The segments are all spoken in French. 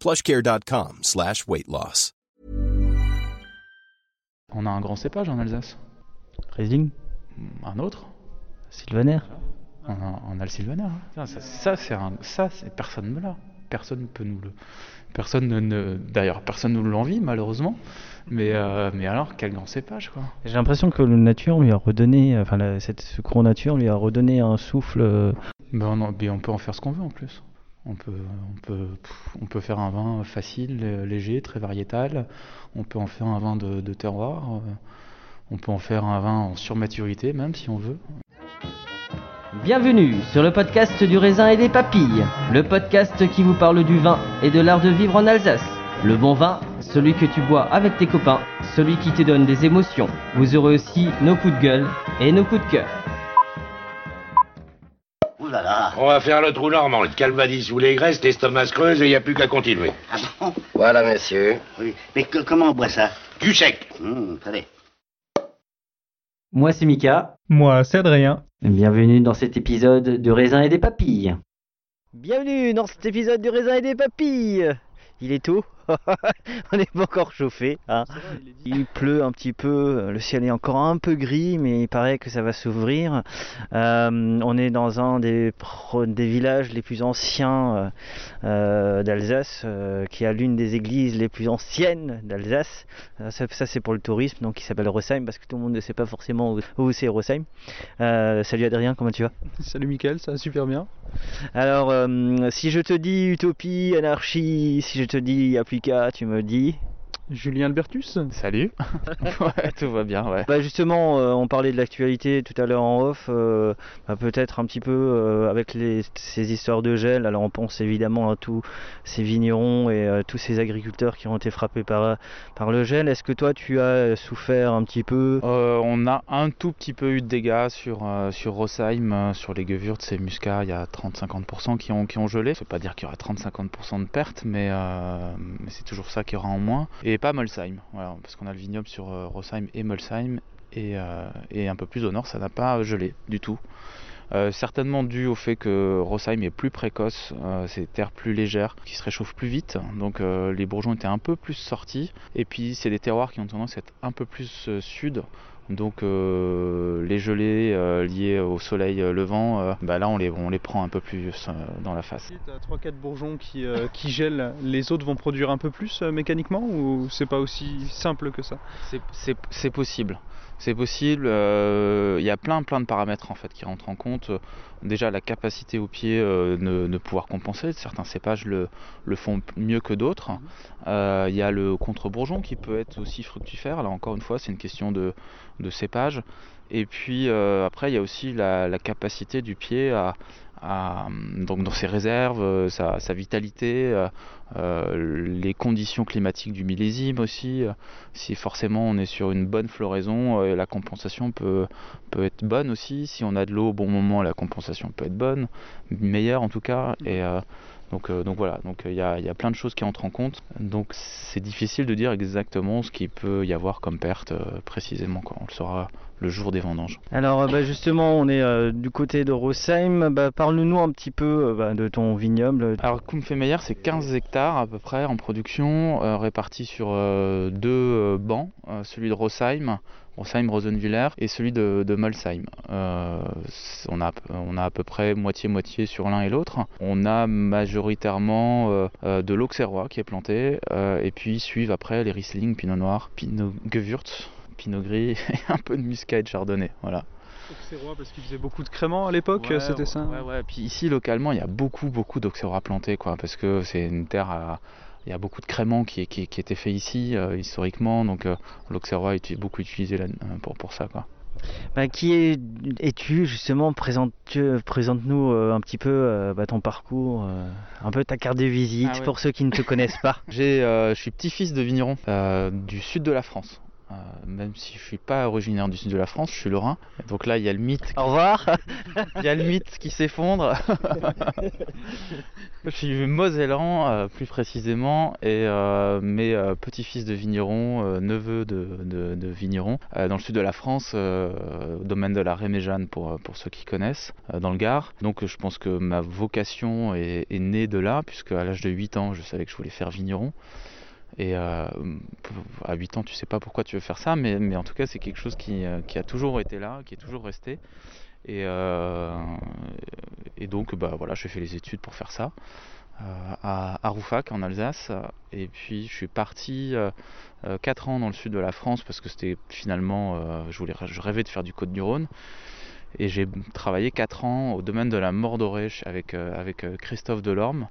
plushcare.com slash weight loss. On a un grand cépage en Alsace. Riesling Un autre Sylvaner On a, on a le Sylvaner. hein. Ça, ça, c'est un, ça, c'est personne ne l'a. Personne ne peut nous le. Personne ne, ne- d'ailleurs, personne ne nous l'envie malheureusement. Mais, euh, mais alors, quel grand cépage quoi. J'ai l'impression que la nature lui a redonné, enfin la- cette, ce courant nature lui a redonné un souffle. euh, Ben, on, en- ben, on peut en faire ce qu'on veut en plus. On peut, faire un vin facile, léger, très variétal. On peut en faire un vin de, de terroir. euh, On peut en faire un vin en surmaturité même si on veut. Bienvenue sur le podcast du raisin et des papilles, le podcast qui vous parle du vin et de l'art de vivre en Alsace. Le bon vin, celui que tu bois avec tes copains, celui qui te donne des émotions. Vous aurez aussi nos coups de gueule et nos coups de cœur. Ouh là là On va faire le trou normand, le calvadis ou les graisses, l'estomac se creuse et il n'y a plus qu'à continuer. Ah bon? Voilà, monsieur. Oui. Mais que- comment on boit ça? Du sec. Hum, Attendez. Moi c'est Mika, Moi, c'est Adrien. bienvenue dans cet épisode de raisin et des papilles. Bienvenue dans cet épisode du raisin et des papilles Il est tôt, on n'est pas encore chauffé. Hein. Il pleut un petit peu, le ciel est encore un peu gris, mais il paraît que ça va s'ouvrir. Euh, on est dans un des, villages les plus anciens euh, euh, d'Alsace, euh, qui a l'une des églises les plus anciennes d'Alsace. Ça, ça, c'est pour le tourisme, donc il s'appelle Rosheim, parce que tout le monde ne sait pas forcément où, où c'est Rosheim. Euh, salut Adrien, comment tu vas? Salut Mickaël, ça va super bien. Alors, euh, si je te dis utopie, anarchie, si je te dis tu me dis Julien Albertus Salut. ouais, tout va bien, ouais. Bah justement, euh, on parlait de l'actualité tout à l'heure en off, euh, bah, peut-être un petit peu euh, avec les, ces histoires de gel. Alors on pense évidemment à tous ces vignerons et euh, tous ces agriculteurs qui ont été frappés par, par le gel. Est-ce que toi tu as souffert un petit peu? Euh, on a un tout petit peu eu de dégâts sur, euh, sur Rosheim, sur les Gewürz et Muscat, il y a 30-50% qui ont, qui ont gelé. Ça veut pas dire qu'il y aura 30-50% de pertes, mais, euh, mais c'est toujours ça qu'il y aura en moins. Et pas Molsheim, parce qu'on a le vignoble sur euh, Rosheim et Molsheim, et, euh, et un peu plus au nord, ça n'a pas gelé du tout. Euh, certainement dû au fait que Rosheim est plus précoce, euh, c'est des terres plus légères qui se réchauffent plus vite, donc les bourgeons étaient un peu plus sortis. Et puis c'est des terroirs qui ont tendance à être un peu plus sud, donc euh, les gelées euh, liées au soleil euh, levant, euh, bah là on les, on les prend un peu plus euh, dans la face. Si t'as 3-4 bourgeons qui, euh, qui gèlent, les autres vont produire un peu plus euh, mécaniquement ou c'est pas aussi simple que ça? C'est- possible. C'est possible. euh, Il y a plein plein de paramètres en fait qui rentrent en compte. Déjà la capacité au pied euh, de, de pouvoir compenser. Certains cépages le, le font mieux que d'autres. Euh, Il y a le contre-bourgeon qui peut être aussi fructifère. Là encore une fois, c'est une question de, de cépage. Et puis euh, après, il y a aussi la, capacité du pied à, donc dans ses réserves, euh, sa, vitalité, euh, les conditions climatiques du millésime aussi. si forcément on est sur une bonne floraison, la compensation peut, peut être bonne aussi. Si on a de l'eau au bon moment, la compensation peut être bonne, meilleure en tout cas. Et, Donc, donc voilà, donc il y a, y, a, plein de choses qui entrent en compte. Donc c'est difficile de dire exactement ce qu'il peut y avoir comme perte précisément. Quoi. On le saura le jour des vendanges. Alors bah, justement, on est du côté de Rosheim. Bah, Parle-nous un petit peu bah, de ton vignoble. Alors Kumpfemeyer, c'est 15 hectares à peu près en production, répartis sur deux bancs, celui de Rosheim Rosheim, Rosenwiller et celui de, de Molsheim. Euh, on, a, on a à peu près moitié-moitié sur l'un et l'autre. On a majoritairement euh, euh, de l'Auxerrois qui est planté et puis suivent après les Riesling, Pinot Noir, Pinot Gewürz, Pinot Gris et un peu de Muscat et de Chardonnay. Voilà. Auxerrois parce qu'il faisait beaucoup de créments à l'époque, c'était ça? Ouais, ouais. Puis ici localement, il y a beaucoup, beaucoup d'Auxerrois plantés, quoi, parce que c'est une terre à, il y a beaucoup de créments qui, qui, qui étaient faits ici euh, historiquement, donc euh, l'Auxerrois est beaucoup utilisé là, euh, pour, pour ça. Quoi. Bah, qui es-tu justement Présente-nous un petit peu bah, ton parcours, un peu ta carte de visite ah pour ceux qui ne te connaissent pas? je suis petit-fils de vigneron du sud de la France. Euh, même si je suis pas originaire du sud de la France, je suis lorrain. Donc là, il y a le mythe. Au revoir. Il y a le mythe qui s'effondre. je suis mosellan, euh, plus précisément, et euh, mes petits-fils de vignerons, neveux de, de, vignerons, dans le sud de la France, au domaine de la Réméjane pour, pour ceux qui connaissent, dans le Gard. Donc je pense que ma vocation est, est née de là, puisque à l'âge de 8 ans, je savais que je voulais faire vigneron. Et euh, à 8 ans, tu sais pas pourquoi tu veux faire ça, mais, en tout cas, c'est quelque chose qui, euh, qui, a toujours été là, qui est toujours resté. Et, euh, donc, bah, voilà, j'ai fait les études pour faire ça à, à, Roufac, en Alsace. Et puis, je suis parti 4 ans dans le sud de la France parce que c'était finalement, je, voulais, je rêvais de faire du Côte-du-Rhône. Et j'ai travaillé 4 ans au domaine de la Mordorée avec, avec Christophe Delorme.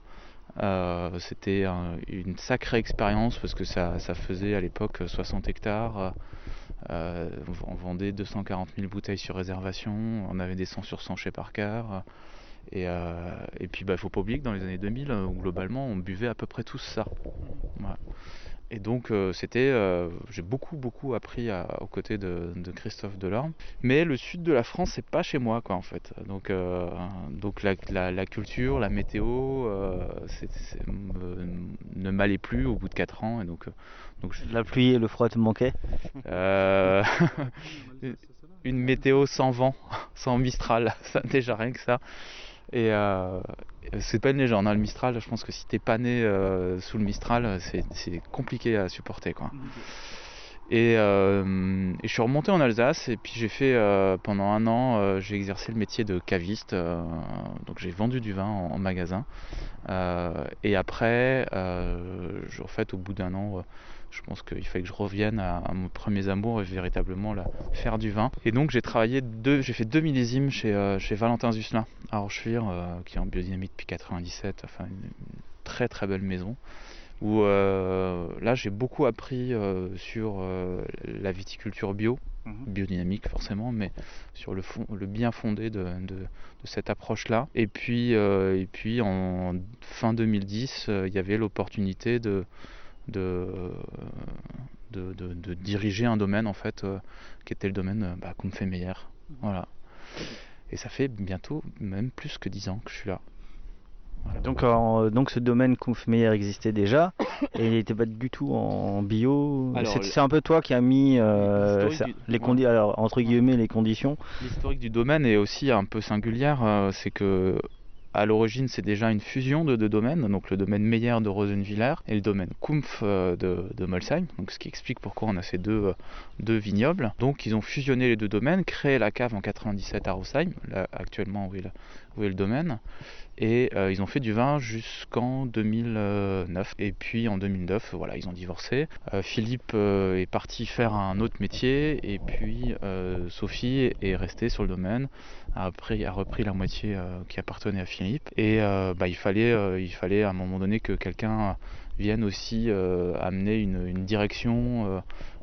Euh, c'était une sacrée expérience parce que ça, faisait à l'époque 60 hectares. Euh, on vendait 240 000 bouteilles sur réservation, on avait des 100 sur 100 chez Parker. Et, euh, et puis il bah, ne faut pas oublier que dans les années 2000, globalement, on buvait à peu près tous ça. Et donc euh, c'était, euh, j'ai beaucoup beaucoup appris aux côtés de, Christophe Delorme. Mais le sud de la France, c'est pas chez moi quoi en fait. Donc, euh, donc la, culture, la météo, ne m'allait plus au bout de 4 ans. Et donc, donc La pluie et le froid te manquaient? Une météo sans vent, sans Mistral, ça déjà rien que ça. Et euh, c'est pas une légende, hein, le Mistral, je pense que si t'es pas né euh, sous le Mistral, c'est compliqué à supporter. Quoi. Euh, et, je suis remonté en Alsace et puis j'ai fait pendant un an, j'ai exercé le métier de caviste. donc j'ai vendu du vin en, magasin. et après, en fait, au bout d'un an, je pense qu'il fallait que je revienne à, mon premier amour et véritablement là, faire du vin. Et donc j'ai travaillé deux, j'ai fait deux millésimes chez, euh, chez Valentin Zusselin à Rochefire, euh, qui est en biodynamie depuis 97, enfin une, très très belle maison. Où euh, là j'ai beaucoup appris sur la viticulture bio, mhm. biodynamique forcément, mais sur le, fond, le bien fondé de, de, cette approche-là. Et puis, et puis en fin 2010, il y avait l'opportunité de, de, de, diriger un domaine en fait euh, qui était le domaine euh, bah, qu'on me fait meilleur. Voilà. Et ça fait bientôt même plus que 10 ans que je suis là. Donc, donc ce domaine Meyer existait déjà et il n'était pas du tout en bio. C'est un peu toi qui a mis euh, les alors, entre guillemets les conditions. L'historique du domaine est aussi un peu singulière. c'est que à l'origine, c'est déjà une fusion de deux domaines, donc le domaine Meyer de Rosenwiller et le domaine Kumpf euh, de, Molsheim, donc ce qui explique pourquoi on a ces deux, euh, deux vignobles. Donc ils ont fusionné les deux domaines, créé la cave en 97 à Rosheim, là actuellement où est, le domaine, et euh, ils ont fait du vin jusqu'en 2009. Et puis en 2009, voilà, ils ont divorcé. Euh, Philippe euh, est parti faire un autre métier, et puis Sophie est restée sur le domaine, a, a repris la moitié qui appartenait à Philippe. Et bah, il, fallait, il fallait à un moment donné que quelqu'un vienne aussi amener une direction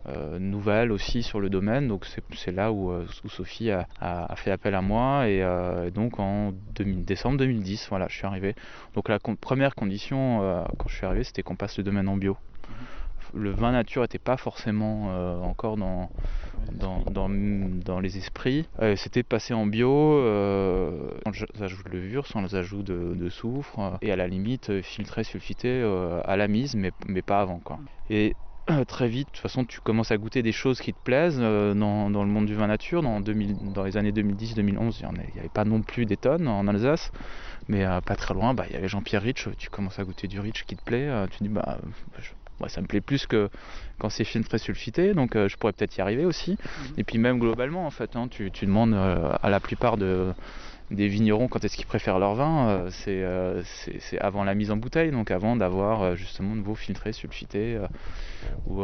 euh, nouvelle aussi sur le domaine. Donc c'est là où, euh, Sophie a, fait appel à moi et euh, donc en décembre 2010, voilà, je suis arrivé. Donc la première condition quand je suis arrivé, c'était qu'on passe le domaine en bio. Le vin nature n'était pas forcément encore dans, dans, les esprits. C'était passé en bio, sans les ajouts de levure, sans les ajouts de, soufre, et à la limite filtré, sulfité à la mise, mais, mais pas avant. Quoi. Et très vite, de toute façon, tu commences à goûter des choses qui te plaisent dans, dans, le monde du vin nature. Dans, 2000, dans les années 2010-2011, il n'y avait pas non plus des tonnes en Alsace. Mais euh, pas très loin, bah, il y avait Jean-Pierre Rich, tu commences à goûter du Rich qui te plaît, euh, tu dis bah, ça me plaît plus que quand c'est très sulfité, donc euh, je pourrais peut-être y arriver aussi. Mhm. Et puis même globalement en fait, hein, tu, demandes à la plupart de, des vignerons quand est-ce qu'ils préfèrent leur vin, c'est avant la mise en bouteille, donc avant d'avoir justement de vos filtrés, sulfités ou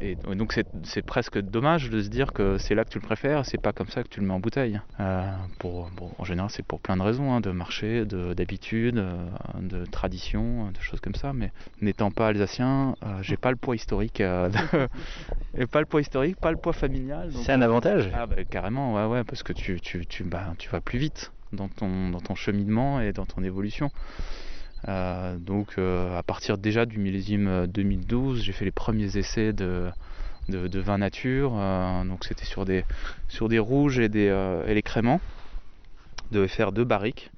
et donc c'est presque dommage de se dire que c'est là que tu le préfères, c'est pas comme ça que tu le mets en bouteille. Euh, pour, en général, c'est pour plein de raisons, hein, de marché, d'habitude, euh, de, tradition, de choses comme ça. Mais n'étant pas alsacien, euh, j'ai pas le poids historique, et pas le poids historique, pas le poids familial. C'est un avantage. Ah bah, carrément, ouais, ouais, parce que tu, tu, tu, bah, tu vas plus vite dans ton, dans ton cheminement et dans ton évolution. Euh, donc euh, à partir déjà du millésime 2012, euh, j'ai fait les premiers essais de, de, vin nature. donc c'était sur des, sur des rouges et, des, et les créments. On devait faire deux barriques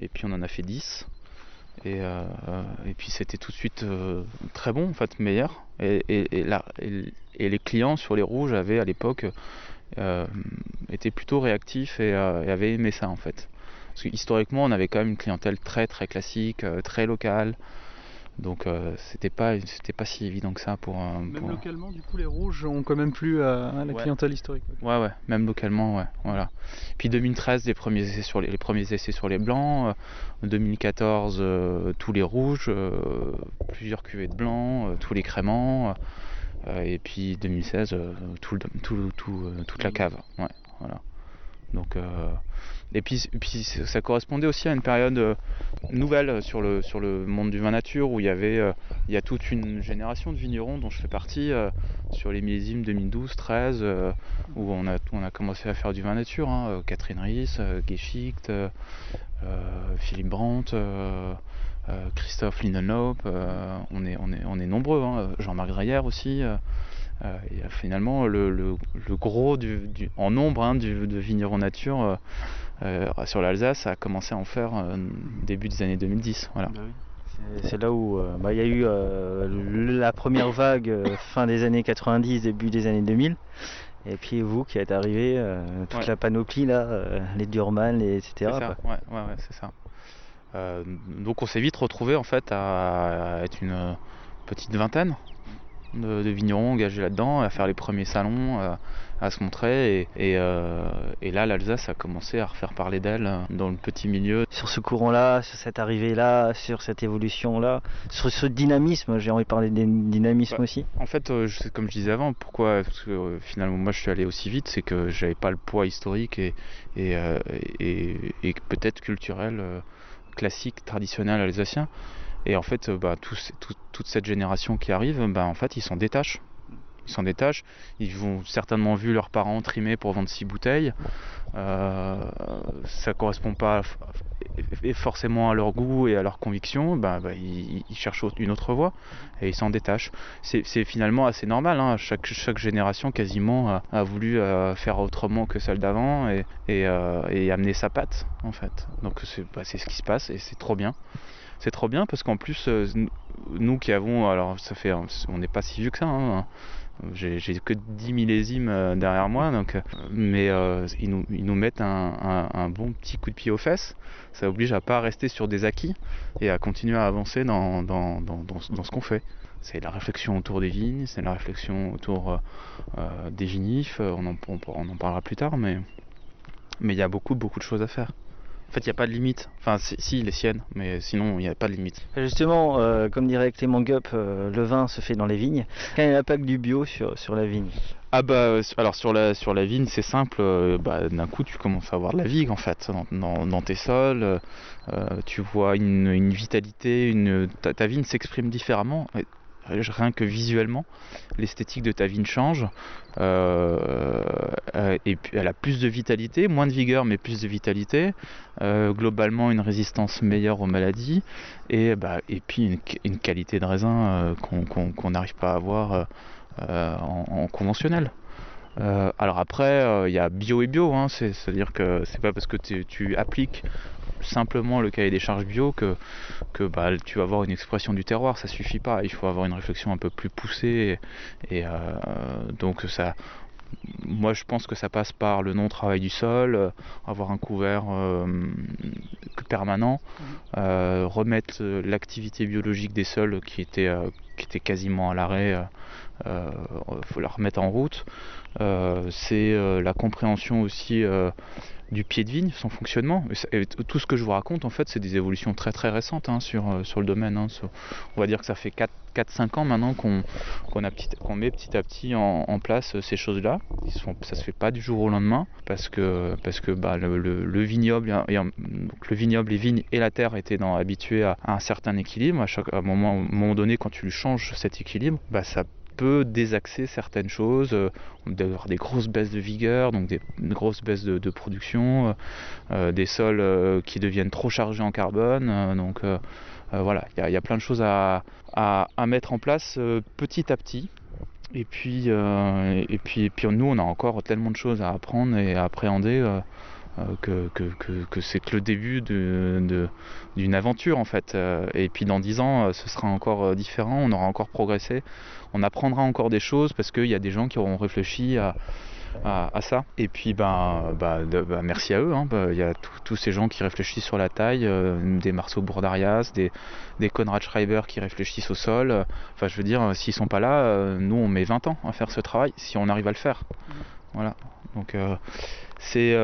et puis on en a fait 10. Et, et puis c'était tout de suite très bon, en fait, meilleur. Et, et, et, les clients sur les rouges avaient à l'époque été plutôt réactifs et, avaient aimé ça en fait. Parce historiquement, on avait quand même une clientèle très très classique, euh, très locale. Donc euh, c'était pas c'était pas si évident que ça pour même localement du coup les rouges ont quand même plu à, la clientèle historique. Ouais ouais, même localement ouais, voilà. Puis 2013 les premiers essais sur les, premiers essais sur les blancs, 2014 euh, tous les rouges, plusieurs cuvées de blancs, tous les créments et puis 2016 tout, tout, tout, toute la cave. Ouais, voilà. Donc et puis, ça correspondait aussi à une période euh, nouvelle sur le, sur le monde du vin nature où il y avait euh, il y a toute une génération de vignerons dont je fais partie euh, sur les millésimes 2012-13 où on a, on a commencé à faire du vin nature. Hein, Catherine Ries, Geschicht, Philippe Brandt. Christophe Lindenlope, on, est, on, est, on est nombreux, hein, Jean-Marc Dreyer aussi, euh, finalement, le, gros du, en nombre hein, de vignerons nature euh, euh, sur l'Alsace a commencé à en faire début des années 2010. Voilà. Bah c'est là où bah, il y a eu la première vague fin des années 90, début des années 2000. Et puis vous qui êtes arrivé, toute la panoplie là, les Durman, etc. C'est ça, ouais, ouais, c'est ça. donc on s'est vite retrouvé en fait à être une petite vingtaine de, vignerons engagés là-dedans, à faire les premiers salons, euh, à se montrer. Euh, et, là, l'Alsace a commencé à refaire parler d'elle euh, dans le petit milieu. Sur ce courant-là, sur cette arrivée-là, sur cette évolution-là, sur ce dynamisme, j'ai envie de parler des dynamisme bah, aussi. En fait, comme je disais avant, pourquoi Parce que finalement, moi, je suis allé aussi vite, c'est que j'avais pas le poids historique et, et, et peut-être culturel, classique, traditionnel alsacien. Et en fait, bah, toute cette génération qui arrive, bah, en fait, ils s'en détachent. Ils s'en détachent. Ils vont certainement vu leurs parents trimer pour vendre 6 bouteilles. Euh, ça correspond pas forcément à leur goût et à leur conviction. Bah, ils, cherchent une autre voie et ils s'en détachent. C'est finalement assez normal. Hein. Chaque, génération quasiment a, voulu euh, faire autrement que celle d'avant euh, et, amener sa patte en fait. Donc c'est ce qui se passe et c'est trop bien c'est trop bien parce qu'en plus, euh, nous qui avons, alors ça fait, on n'est pas si vieux que ça, hein, j'ai que 10 millésimes euh, derrière moi, donc, euh, mais ils, nous, ils, nous, mettent un, bon petit coup de pied aux fesses. Ça oblige à pas rester sur des acquis et à continuer à avancer dans, dans, dans, dans ce qu'on fait. C'est la réflexion autour des vignes, c'est la réflexion autour des vinifs, on en, on en parlera plus tard, mais mais il y a beaucoup beaucoup de choses à faire. En fait, il n'y a pas de limite. Enfin, si, les siennes, mais sinon, il n'y a pas de limite. Justement, euh, comme dirait Clément Gup, euh, le vin se fait dans les vignes. Quand il n'y a pas que du bio sur, sur la vigne? Ah bah, euh, alors sur la, sur la vigne, c'est simple. Bah, D'un coup, tu commences à voir de la vigne, en fait, dans, dans, tes sols. tu vois une, une vitalité, une, ta, ta vigne s'exprime différemment rien que visuellement, l'esthétique de ta vigne change. Euh, euh, et puis elle a plus de vitalité, moins de vigueur, mais plus de vitalité. Euh, globalement, une résistance meilleure aux maladies. Et, bah, et puis une, qualité de raisin qu'on n'arrive pas à avoir en, conventionnel. alors après, il y a bio et bio, hein, c'est-à-dire que c'est pas parce que tu appliques simplement le cahier des charges bio que, que bah, tu vas avoir une expression du terroir, ça suffit pas, il faut avoir une réflexion un peu plus poussée et, euh, donc ça moi je pense que ça passe par le non-travail du sol, euh, avoir un couvert euh, permanent, mmh. remettre l'activité biologique des sols qui était, qui était quasiment à l'arrêt, il faut la remettre en route. c'est la compréhension aussi du pied de vigne, son fonctionnement. Et tout ce que je vous raconte, en fait, c'est des évolutions très très récentes hein, sur, euh, sur le domaine. Hein. on va dire que ça fait 4-5 ans maintenant qu'on met petit à petit en, place euh, ces choses-là. Ça se fait pas du jour au lendemain parce que, parce que bah, le, vignoble, le vignoble, les vignes et la terre étaient habitués à, un certain équilibre. À, chaque, un, moment, donné, quand tu changes cet équilibre, bah, ça peut désaxer certaines choses, euh, d'avoir des grosses baisses de vigueur, donc des, grosses baisses de, production, euh, euh, des sols qui deviennent trop chargés en carbone. donc voilà, il y, a plein de choses à, mettre en place petit à petit. Et puis, et puis, puis nous, on a encore tellement de choses à apprendre et à appréhender. Que, que, c'est que le début d'une aventure en fait. Et puis dans dix ans, ce sera encore différent, on aura encore progressé on apprendra encore des choses parce qu'il y a des gens qui auront réfléchi à, ça. Et puis ben, bah, bah, merci à eux. Hein. Bah, il y a tous ces gens qui réfléchissent sur la taille, euh, des Marceau Bourdarias, des, des Conrad Schreiber qui réfléchissent au sol. Enfin je veux dire, s'ils sont pas là, euh, nous on met 20 ans à faire ce travail si on arrive à le faire. Voilà. Donc euh, c'est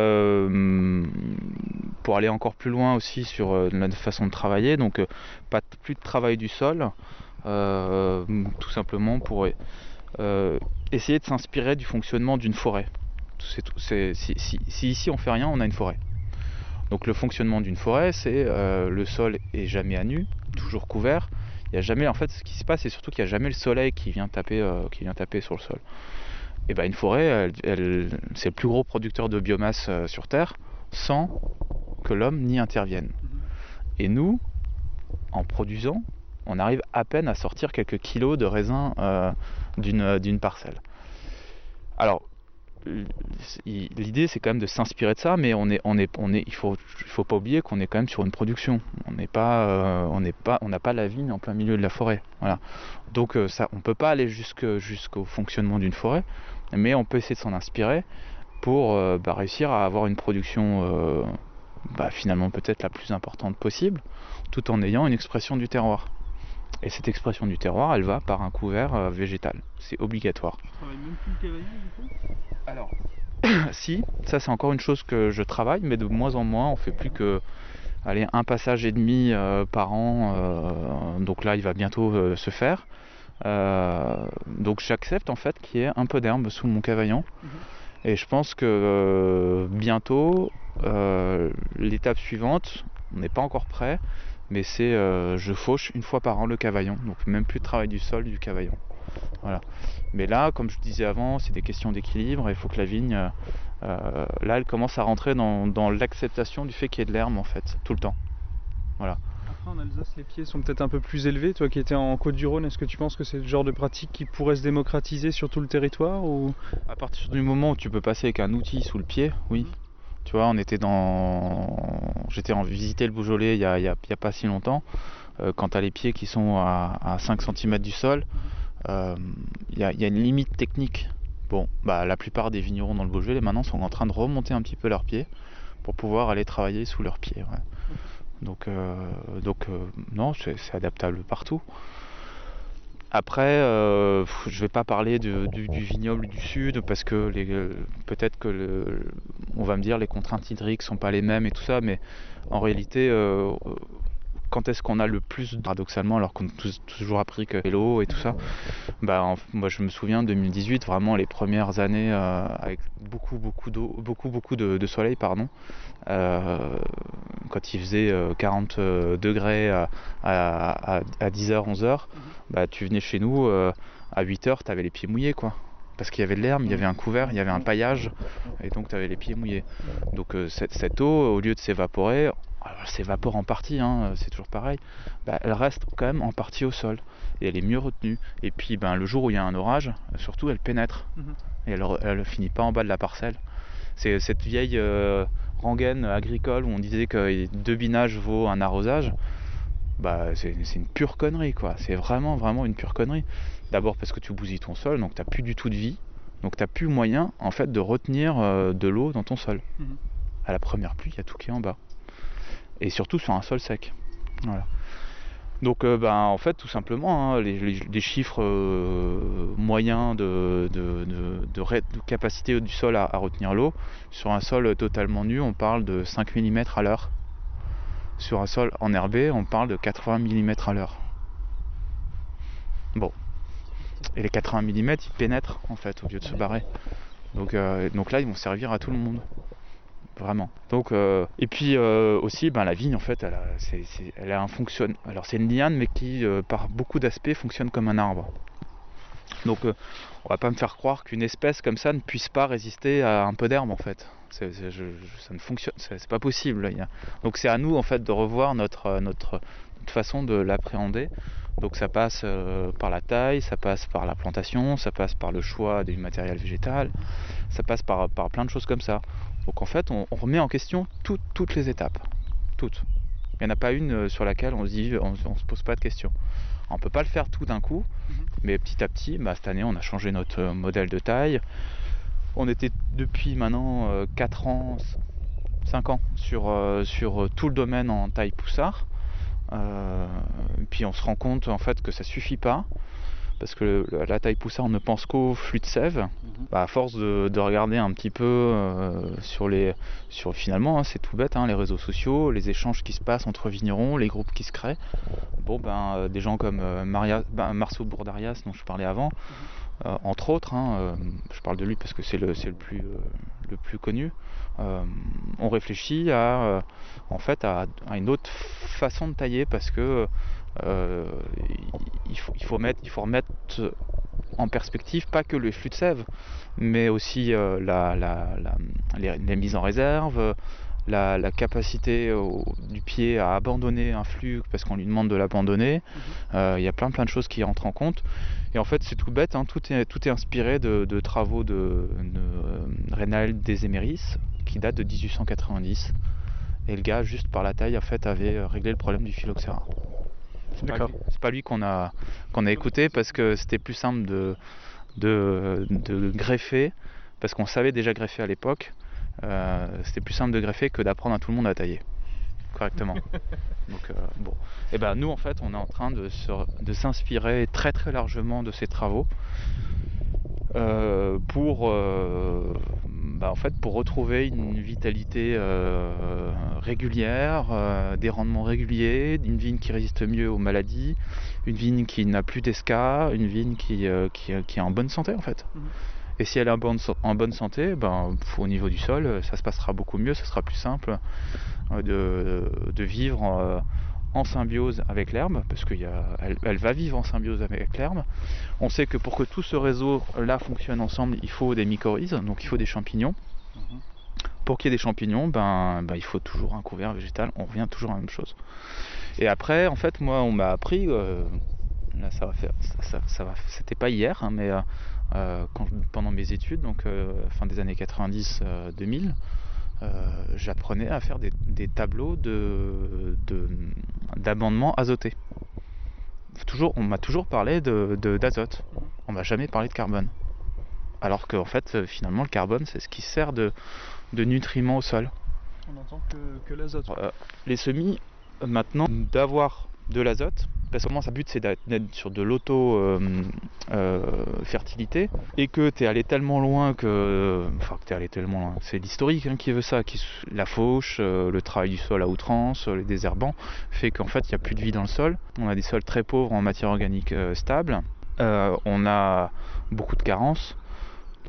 pour aller encore plus loin aussi sur notre façon de travailler. Donc pas plus de travail du sol. Euh, tout simplement pour euh, essayer de s'inspirer du fonctionnement d'une forêt. si, ici on fait rien, on a une forêt. Donc le fonctionnement d'une forêt, c'est euh, le sol est jamais à nu, toujours couvert. Il y a jamais, en fait, ce qui se passe, c'est surtout qu'il n'y a jamais le soleil qui vient taper, qui vient taper sur le sol. Et ben une forêt, c'est le plus gros producteur de biomasse sur Terre, sans que l'homme n'y intervienne. Et nous, en produisant, on arrive à peine à sortir quelques kilos de raisin euh, euh, d'une parcelle. Alors, l'idée c'est quand même de s'inspirer de ça, mais on est, on est, on est, il faut, il faut pas oublier qu'on est quand même sur une production. On n'est pas, euh, on n'est pas, on n'a pas la vigne en plein milieu de la forêt. Voilà. Donc ça, on peut pas aller jusqu'au fonctionnement d'une forêt, mais on peut essayer de s'en inspirer pour bah, réussir à avoir une production bah, finalement peut-être la plus importante possible, tout en ayant une expression du terroir. Et cette expression du terroir, elle va par un couvert euh, végétal. C'est obligatoire. Tu travailles même plus le du coup? Alors, si, ça c'est encore une chose que je travaille, mais de moins en moins. On fait plus que allez, un passage et demi euh, par an. Euh, donc là, il va bientôt se faire. Donc j'accepte en fait qu'il y ait un peu d'herbe sous mon cavaillon. Mhm. Et je pense que bientôt, l'étape suivante, on n'est pas encore prêt, mais c'est euh, je fauche une fois par an le cavaillon, donc même plus de travail du sol, du cavaillon. Voilà. Mais là, comme je disais avant, c'est des questions d'équilibre, il faut que la vigne, euh, euh, là, elle commence à rentrer dans, l'acceptation du fait qu'il y ait de l'herbe en fait, tout le temps. Voilà. En Alsace, les pieds sont peut-être un peu plus élevés. Toi qui étais en Côte-du-Rhône, est-ce que tu penses que c'est le genre de pratique qui pourrait se démocratiser sur tout le territoire ou... À partir du moment où tu peux passer avec un outil sous le pied, oui. Tu vois, on était dans. J'étais en visiter le Beaujolais il n'y a, pas si longtemps. Euh, quand tu as les pieds qui sont à, 5 cm du sol, euh, il y, a une limite technique. Bon, bah, la plupart des vignerons dans le Beaujolais maintenant sont en train de remonter un petit peu leurs pieds pour pouvoir aller travailler sous leurs pieds. Donc, euh, donc non, c'est adaptable partout. Après, euh, je ne vais pas parler du, vignoble du sud parce que peut-être que on va me dire les contraintes hydriques sont pas les mêmes et tout ça, mais en réalité, euh, quand est-ce qu'on a le plus, paradoxalement, alors qu'on a toujours appris que l'eau et tout ça, bah, moi je me souviens 2018, vraiment les premières années euh, avec beaucoup beaucoup beaucoup de, soleil, pardon, euh, quand il faisait 40 euh, degrés à, 10h, 11h, bah, tu venais chez nous à 8h, tu avais les pieds mouillés quoi parce qu'il y avait de l'herbe, il y avait un couvert, il y avait un paillage, et donc tu avais les pieds mouillés. Donc cette, eau, au lieu de s'évaporer, elle s'évapore en partie, hein, c'est toujours pareil, bah, elle reste quand même en partie au sol et elle est mieux retenue. Et puis ben, le jour où il y a un orage, surtout elle pénètre. Mhm. et elle ne finit pas en bas de la parcelle. C'est cette vieille euh, rengaine agricole où on disait que deux binages vaut un arrosage. Bah, c'est une pure connerie quoi. C'est vraiment vraiment une pure connerie. D'abord parce que tu bousilles ton sol, donc tu n'as plus du tout de vie. Donc tu n'as plus moyen en fait de retenir euh, de l'eau dans ton sol. Mhm. À la première pluie, il y a tout qui est en bas. Et surtout sur un sol sec. Donc euh, ben, en fait tout simplement hein, les, chiffres euh, moyens de, capacité du sol à, retenir l'eau, sur un sol totalement nu on parle de 5 mm à l'heure. Sur un sol enherbé on parle de 80 mm à l'heure. Bon. Et les 80 mm ils pénètrent en fait au lieu de se barrer. Donc, euh, donc là ils vont servir à tout le monde vraiment. Donc, euh, et puis euh, aussi, ben, la vigne, en fait, elle a, a un fonctionne. Alors, c'est une liane, mais qui, euh, par beaucoup d'aspects, fonctionne comme un arbre. Donc, on va pas me faire croire qu'une espèce comme ça ne puisse pas résister à un peu d'herbe, en fait. ça ne fonctionne, c'est pas possible. Donc, c'est à nous, en fait, de revoir notre, notre, façon de l'appréhender. Donc ça passe par la taille, ça passe par la plantation, ça passe par le choix du matériel végétal, ça passe par plein de choses comme ça. Donc en fait, on, remet en question toutes les étapes. Toutes. Il n'y en a pas une euh, sur laquelle on se dit, on, ne se pose pas de questions. On ne peut pas le faire tout d'un coup, mhm. mais petit à petit, bah, cette année, on a changé notre euh, modèle de taille. On était depuis maintenant 4 euh, ans, 5 ans sur, sur tout le domaine en taille poussard. puis on se rend compte en fait que ça suffit pas parce que la taille poussard on ne pense qu'au flux de sève. Bah, à force de, regarder un petit peu euh, sur les, sur finalement hein, c'est tout bête, hein, les réseaux sociaux, les échanges qui se passent entre vignerons, les groupes qui se créent. Bon ben euh, des gens comme euh, Maria, ben, Marceau Bourdarias dont je parlais avant, mhm. entre autres, hein, je parle de lui parce que c'est le, le, plus, le plus connu. on réfléchit à en fait à, une autre façon de tailler parce que euh, il, faut, il, faut mettre, il faut remettre en perspective pas que le flux de sève, mais aussi euh, la, les, mises en réserve, la, capacité du pied à abandonner un flux parce qu'on lui demande de l'abandonner. Mhm. Euh, il y a plein plein de choses qui rentrent en compte. Et en fait, c'est tout bête, hein, tout, est, tout est inspiré de, travaux de, de Reynald Desemeris qui date de 1890. Et le gars, juste par la taille, en fait, avait réglé le problème du phylloxéra. C'est pas, pas, lui qu'on a, qu'on a écouté parce que c'était plus simple de, de, greffer, parce qu'on savait déjà greffer à l'époque. Euh, c'était plus simple de greffer que d'apprendre à tout le monde à tailler correctement. Donc euh, bon, et eh ben nous en fait on est en train de, de s'inspirer très très largement de ces travaux euh, pour bah, en fait, pour retrouver une vitalité euh, régulière, euh, des rendements réguliers, une vigne qui résiste mieux aux maladies, une vigne qui n'a plus d'esca, une vigne qui, euh, qui, est en bonne santé en fait. Mhm. Et si elle est en bonne, en bonne santé, ben, au niveau du sol, ça se passera beaucoup mieux, ça sera plus simple de, de vivre en symbiose avec l'herbe, parce qu'elle elle va vivre en symbiose avec l'herbe. On sait que pour que tout ce réseau-là fonctionne ensemble, il faut des mycorhizes, donc il faut des champignons. Pour qu'il y ait des champignons, ben, ben, il faut toujours un couvert végétal, on revient toujours à la même chose. Et après, en fait, moi, on m'a appris, euh, là ça va faire, ça, va, c'était pas hier, hein, mais euh, euh, pendant mes études, donc fin des années 90-2000, euh, j'apprenais à faire des, tableaux de, d'amendement azoté. Toujours, on m'a toujours parlé de, d'azote. On m'a jamais parlé de carbone. Alors qu'en fait, euh, finalement, le carbone, c'est ce qui sert de, de nutriments au sol. On n'entend que, l'azote. Euh, les semis, maintenant, d'avoir de l'azote, parce que moi, sa but c'est d'être sur de l'auto-fertilité euh, euh, et que tu es allé tellement loin que. Enfin, que tu es allé tellement loin. C'est l'historique hein, qui veut ça. Qui, la fauche, euh, le travail du sol à outrance, les désherbants, fait qu'en fait, il n'y a plus de vie dans le sol. On a des sols très pauvres en matière organique stable. on a beaucoup de carences.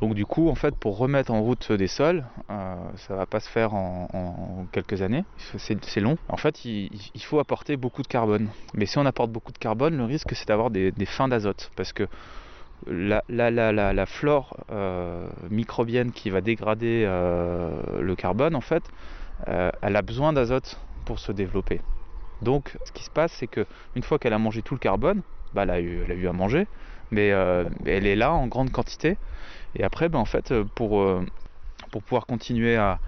Donc du coup, en fait, pour remettre en route des sols, euh, ça va pas se faire en, quelques années. C'est long. En fait, il, faut apporter beaucoup de carbone. Mais si on apporte beaucoup de carbone, le risque c'est d'avoir des, fins d'azote, parce que la, flore euh, microbienne qui va dégrader euh, le carbone, en fait, euh, elle a besoin d'azote pour se développer. Donc, ce qui se passe, c'est que une fois qu'elle a mangé tout le carbone, bah, elle, a elle a eu à manger, mais elle est là en grande quantité Et après, ben, en fait, pour, pour pouvoir continuer à,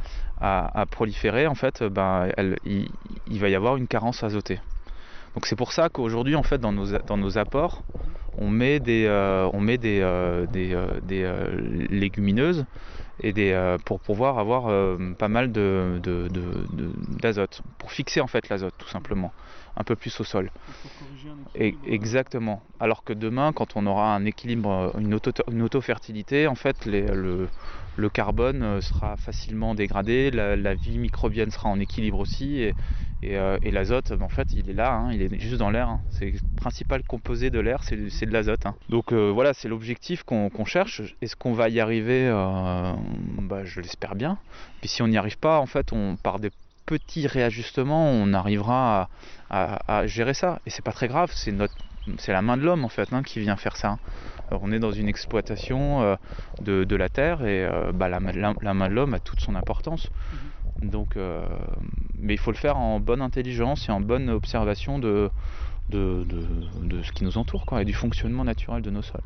à, proliférer, en fait, ben, il, va y avoir une carence azotée. Donc c'est pour ça qu'aujourd'hui, en fait, dans nos, dans nos apports, on met des, euh, on met des, euh, des, euh, des légumineuses et des, pour pouvoir avoir pas mal de, d'azote, pour fixer en fait l'azote tout simplement, un peu plus au sol. Et, exactement. Alors que demain, quand on aura un équilibre, une, auto, une auto-fertilité, en fait, les, le, le carbone sera facilement dégradé, la, la, vie microbienne sera en équilibre aussi, et, euh, et, l'azote, en fait, il est là, hein, il est juste dans l'air. Hein. C'est le principal composé de l'air, c'est de l'azote. Hein. Donc euh, voilà, c'est l'objectif qu'on cherche. Est-ce qu'on va y arriver euh, bah, Je l'espère bien. Puis si on n'y arrive pas, en fait, on par des petits réajustements, on arrivera à, gérer ça. Et c'est pas très grave, c'est notre c'est la main de l'homme en fait qui vient faire ça. on est dans une exploitation de, la terre et bah, la, main de l'homme a toute son importance. Mm-hmm. Donc, euh, mais il faut le faire en bonne intelligence et en bonne observation de, de, ce qui nous entoure quoi, et du fonctionnement naturel de nos sols.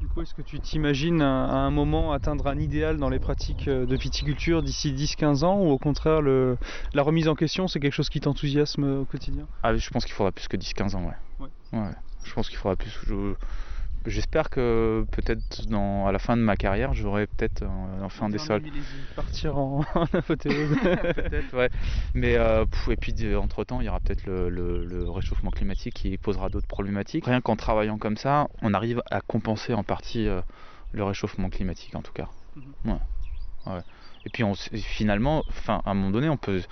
Du coup, est-ce que tu t'imagines à un moment atteindre un idéal dans les pratiques euh, de viticulture d'ici 10-15 ans ou au contraire la remise en question c'est quelque chose qui t'enthousiasme au quotidien? Ah, Je pense qu'il faudra plus que 10-15 ans, ouais. ouais. Je pense qu'il faudra plus. J'espère que peut-être à la fin de ma carrière, j'aurai peut-être euh, enfin des sols. Partir en, en peut-être, ouais. Mais euh, et puis entre temps, il y aura peut-être le, réchauffement climatique qui posera d'autres problématiques. Rien qu'en travaillant comme ça, on arrive à compenser en partie euh, le réchauffement climatique, en tout cas. Mhm. ouais. Et puis on, finalement, à un moment donné, on peut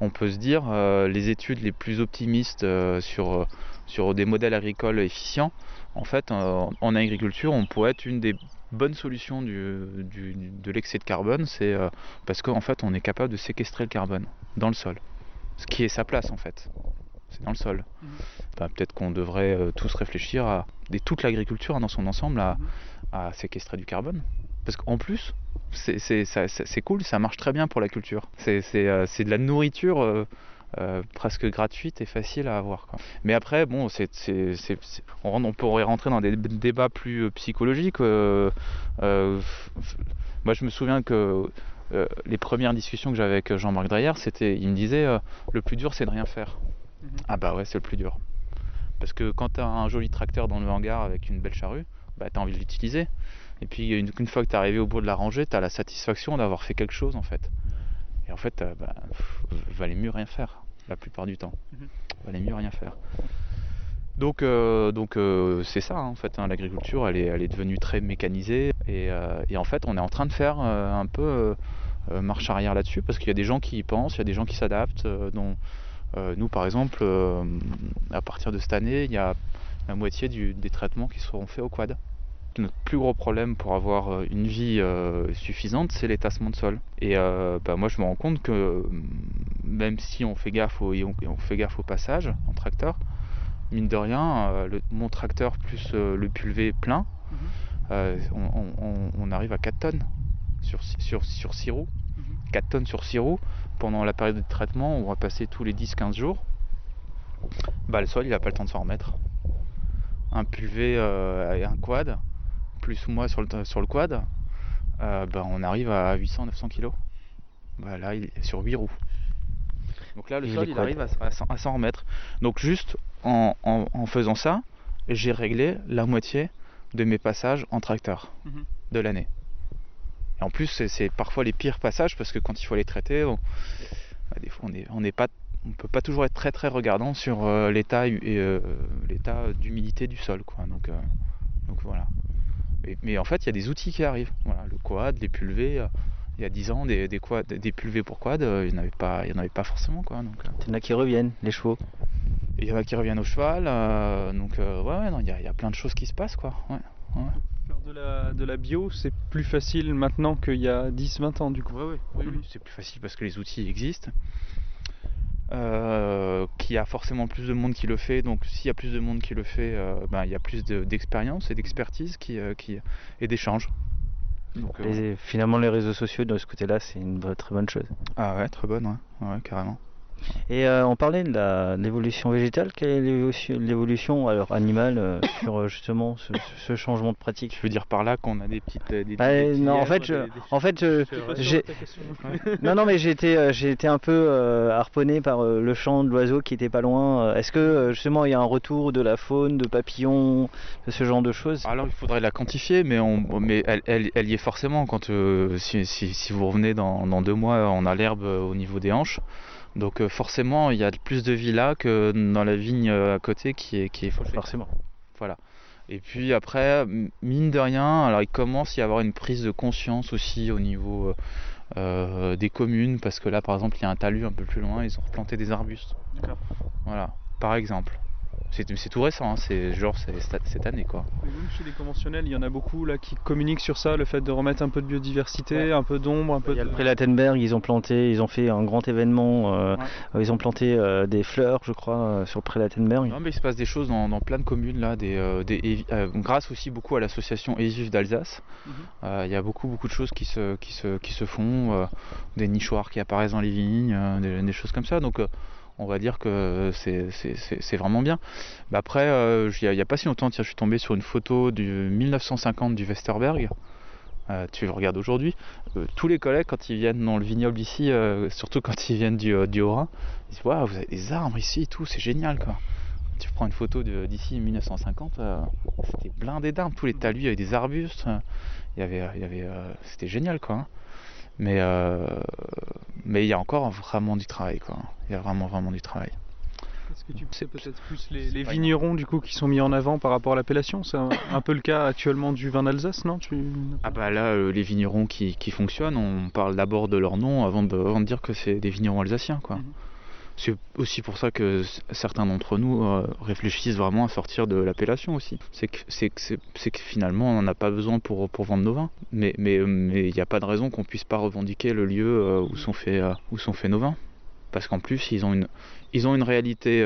on peut se dire les études les plus optimistes sur sur des modèles agricoles efficients en fait, euh, en agriculture, on pourrait être une des bonnes solutions de l'excès de carbone, c'est euh, parce qu'en fait, on est capable de séquestrer le carbone dans le sol. Ce qui est sa place, en fait. C'est dans le sol. Mhm. Peut-être qu'on devrait euh, tous réfléchir à, et toute l'agriculture hein, dans son ensemble, à, mhm. séquestrer du carbone. Parce qu'en plus, c'est cool, ça marche très bien pour la culture. C'est de la nourriture euh, presque gratuite et facile à avoir. Mais après, bon, c'est, on, pourrait rentrer dans des débats plus euh, psychologiques. Euh, moi, je me souviens que les premières discussions que j'avais avec Jean-Marc Dreyer, c'était, il me disait, le plus dur, c'est de rien faire. Mhm. Ah bah ouais, c'est le plus dur. Parce que quand tu as un joli tracteur dans le hangar avec une belle charrue, bah, tu as envie de l'utiliser. Et puis une, fois que tu es arrivé au bout de la rangée, tu as la satisfaction d'avoir fait quelque chose en fait. Et en fait, bah, valait mieux rien faire la plupart du temps. Mhm. Il valait mieux rien faire. Donc, euh, donc euh, c'est ça hein, en fait, hein, l'agriculture elle est, elle est devenue très mécanisée et, euh, et, en fait on est en train de faire un peu marche arrière là-dessus parce qu'il y a des gens qui y pensent, il y a des gens qui s'adaptent. dont nous par exemple, à partir de cette année, il y a la moitié des traitements qui seront faits au quad notre plus gros problème pour avoir euh, une vie euh, suffisante, c'est les tassements de sol. Et euh, bah, moi, je me rends compte que même si on fait gaffe au, on, fait gaffe au passage en tracteur, mine de rien, mon tracteur plus le pulvé plein, mhm. on, arrive à 4 tonnes sur, sur, sur 6 roues. 4 mhm. tonnes sur 6 roues pendant la période de traitement, on va passer tous les 10-15 jours. Bah, le sol, il n'a pas le temps de s'en remettre. Un pulvé et un quad, plus moi sur le, sur le quad, euh, ben, on arrive à 800-900 kg. Bah, là, il est sur 8 roues. Donc là, le sol, il arrive à, s'en remettre. Donc juste en, faisant ça, j'ai réglé la moitié de mes passages en tracteur mhm. de l'année. Et en plus, c'est parfois les pires passages parce que quand il faut les traiter, on, bah, des fois, on n'est pas on peut pas toujours être très très regardant sur euh, l'état euh, l'état d'humidité du sol quoi donc donc voilà mais, en fait, il y a des outils qui arrivent. Voilà, le quad, les pulvés. Euh, il y a 10 ans, des, des, quad, des pulvés pour quad, euh, il n'y en avait pas, il y en avait pas forcément quoi. Donc, euh. il y en a qui reviennent, les chevaux. il y en a qui reviennent au cheval. donc ouais, non, il y, a, il y, a plein de choses qui se passent quoi. Ouais, Faire de la, de la bio, c'est plus facile maintenant qu'il y a 10-20 ans du coup. Ouais, oui, oui, c'est plus facile parce que les outils existent. Euh, qui a forcément plus de monde qui le fait. Donc s'il y a plus de monde qui le fait, euh, ben, il y a plus d'expérience et d'expertise qui, euh, qui, et d'échange. finalement les réseaux sociaux de ce côté-là, c'est une très bonne chose. Ah ouais, très bonne, ouais, carrément. Et euh, on parlait de l'évolution végétale. Quelle est l'évolution alors animale euh, sur euh, justement ce, changement de pratique? Je veux dire par là qu'on a des petites. Des, bah, non, en fait, en fait, j'ai. non, non, mais j'ai été, j'ai été un peu harponné par le chant de l'oiseau qui était pas loin. Est-ce que justement il y a un retour de la faune, de papillons, de ce genre de choses? Alors il faudrait la quantifier, mais, on, mais elle, elle, y est forcément. Quand si, si, vous revenez dans, dans deux mois, on a l'herbe au niveau des hanches. Donc euh, forcément, il y a plus de vie là que dans la vigne euh, à côté qui est, qui est Forcément. Voilà. Et puis après, mine de rien, alors il commence à y avoir une prise de conscience aussi au niveau euh, des communes, parce que là par exemple il y a un talus un peu plus loin, ils ont replanté des arbustes. D'accord. Voilà, par exemple. C'est tout récent, hein, c'est genre cette année quoi. même chez les conventionnels, il y en a beaucoup là qui communiquent sur ça, le fait de remettre un peu de biodiversité, un peu d'ombre, un peu. Il y a le Prélatenberg, ils ont planté, ils ont fait un grand événement, euh, ils ont planté euh, des fleurs, je crois, euh, sur le Prélatenberg. Non mais il se passe des choses dans, plein de communes là, des, grâce aussi beaucoup à l'association Evive d'Alsace. Mhm. il y a beaucoup beaucoup de choses qui se, qui se, qui se font, des nichoirs qui apparaissent dans les vignes, des, des, choses comme ça. Donc on va dire que c'est vraiment bien. Mais après, euh, il n'y a, pas si longtemps, je suis tombé sur une photo du 1950 du Westerberg. Euh, tu le regardes aujourd'hui, euh, tous les collègues quand ils viennent dans le vignoble ici, surtout quand ils viennent du, Haut-Rhin, ils disent Waouh, vous avez des arbres ici et tout, c'est génial quoi. Tu prends une photo d'ici 1950, c'était blindé d'arbres, tous les talus, il y avait des arbustes, il y avait, il y avait, c'était génial quoi. Hein. Mais euh, mais il y a encore vraiment du travail quoi. Il y a vraiment vraiment du travail. Est-ce que tu sais peut-être plus les, vignerons du coup qui sont mis en avant par rapport à l'appellation? C'est un, peu le cas actuellement du vin d'Alsace, non? Tu... Ah bah là, euh, les vignerons qui, qui, fonctionnent, on parle d'abord de leur nom avant de, avant de dire que c'est des vignerons alsaciens quoi. Mhm. C'est aussi pour ça que certains d'entre nous euh, réfléchissent vraiment à sortir de l'appellation aussi. C'est que, finalement on n'en a pas besoin pour, vendre nos vins. Mais il mais, mais n'y a pas de raison qu'on puisse pas revendiquer le lieu euh, où, sont faits, euh, nos vins. Parce qu'en plus ils ont une, réalité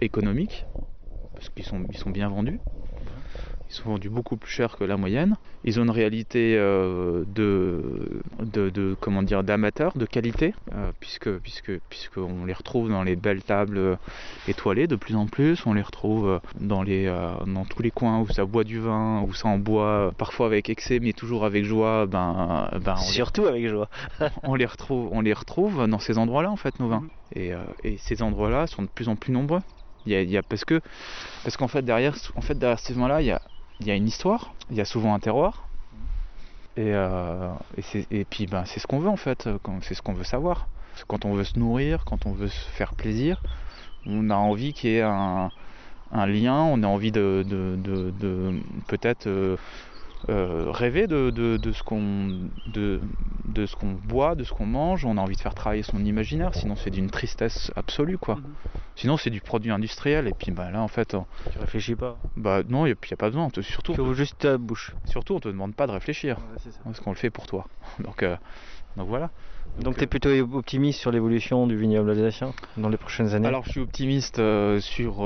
économique, parce qu'ils sont, ils sont bien vendus. Ils sont vendus beaucoup plus cher que la moyenne. Ils ont une réalité euh, de, de, comment dire d'amateurs, de qualité, euh, puisque puisque puisqu'on les retrouve dans les belles tables euh, étoilées de plus en plus. On les retrouve dans les dans tous les coins où ça boit du vin, où ça en boit parfois avec excès, mais toujours avec joie. Ben, ben surtout avec joie. on les retrouve on les retrouve dans ces endroits-là en fait nos vins. Et, et ces endroits-là sont de plus en plus nombreux. Il y a, il y a parce que parce qu'en fait derrière en fait derrière ces vins là il y a il y a une histoire, il y a souvent un terroir. Et, euh, et, puis ben, c'est ce qu'on veut en fait, c'est ce qu'on veut savoir. Quand on veut se nourrir, quand on veut se faire plaisir, on a envie qu'il y ait un, lien, on a envie de, de, peut-être euh, euh, rêver de, ce qu'on de, ce qu'on boit, de ce qu'on mange, on a envie de faire travailler son imaginaire, sinon c'est d'une tristesse absolue quoi. Mhm. Sinon c'est du produit industriel et puis bah là en fait tu réfléchis pas. Bah non, il n'y a pas besoin, surtout faut juste ta bouche. Surtout on te demande pas de réfléchir. parce qu'on le fait pour toi. Donc euh, donc voilà. Donc, tu es plutôt optimiste sur l'évolution du vignoble alsacien dans les prochaines années? Alors je suis optimiste euh, sur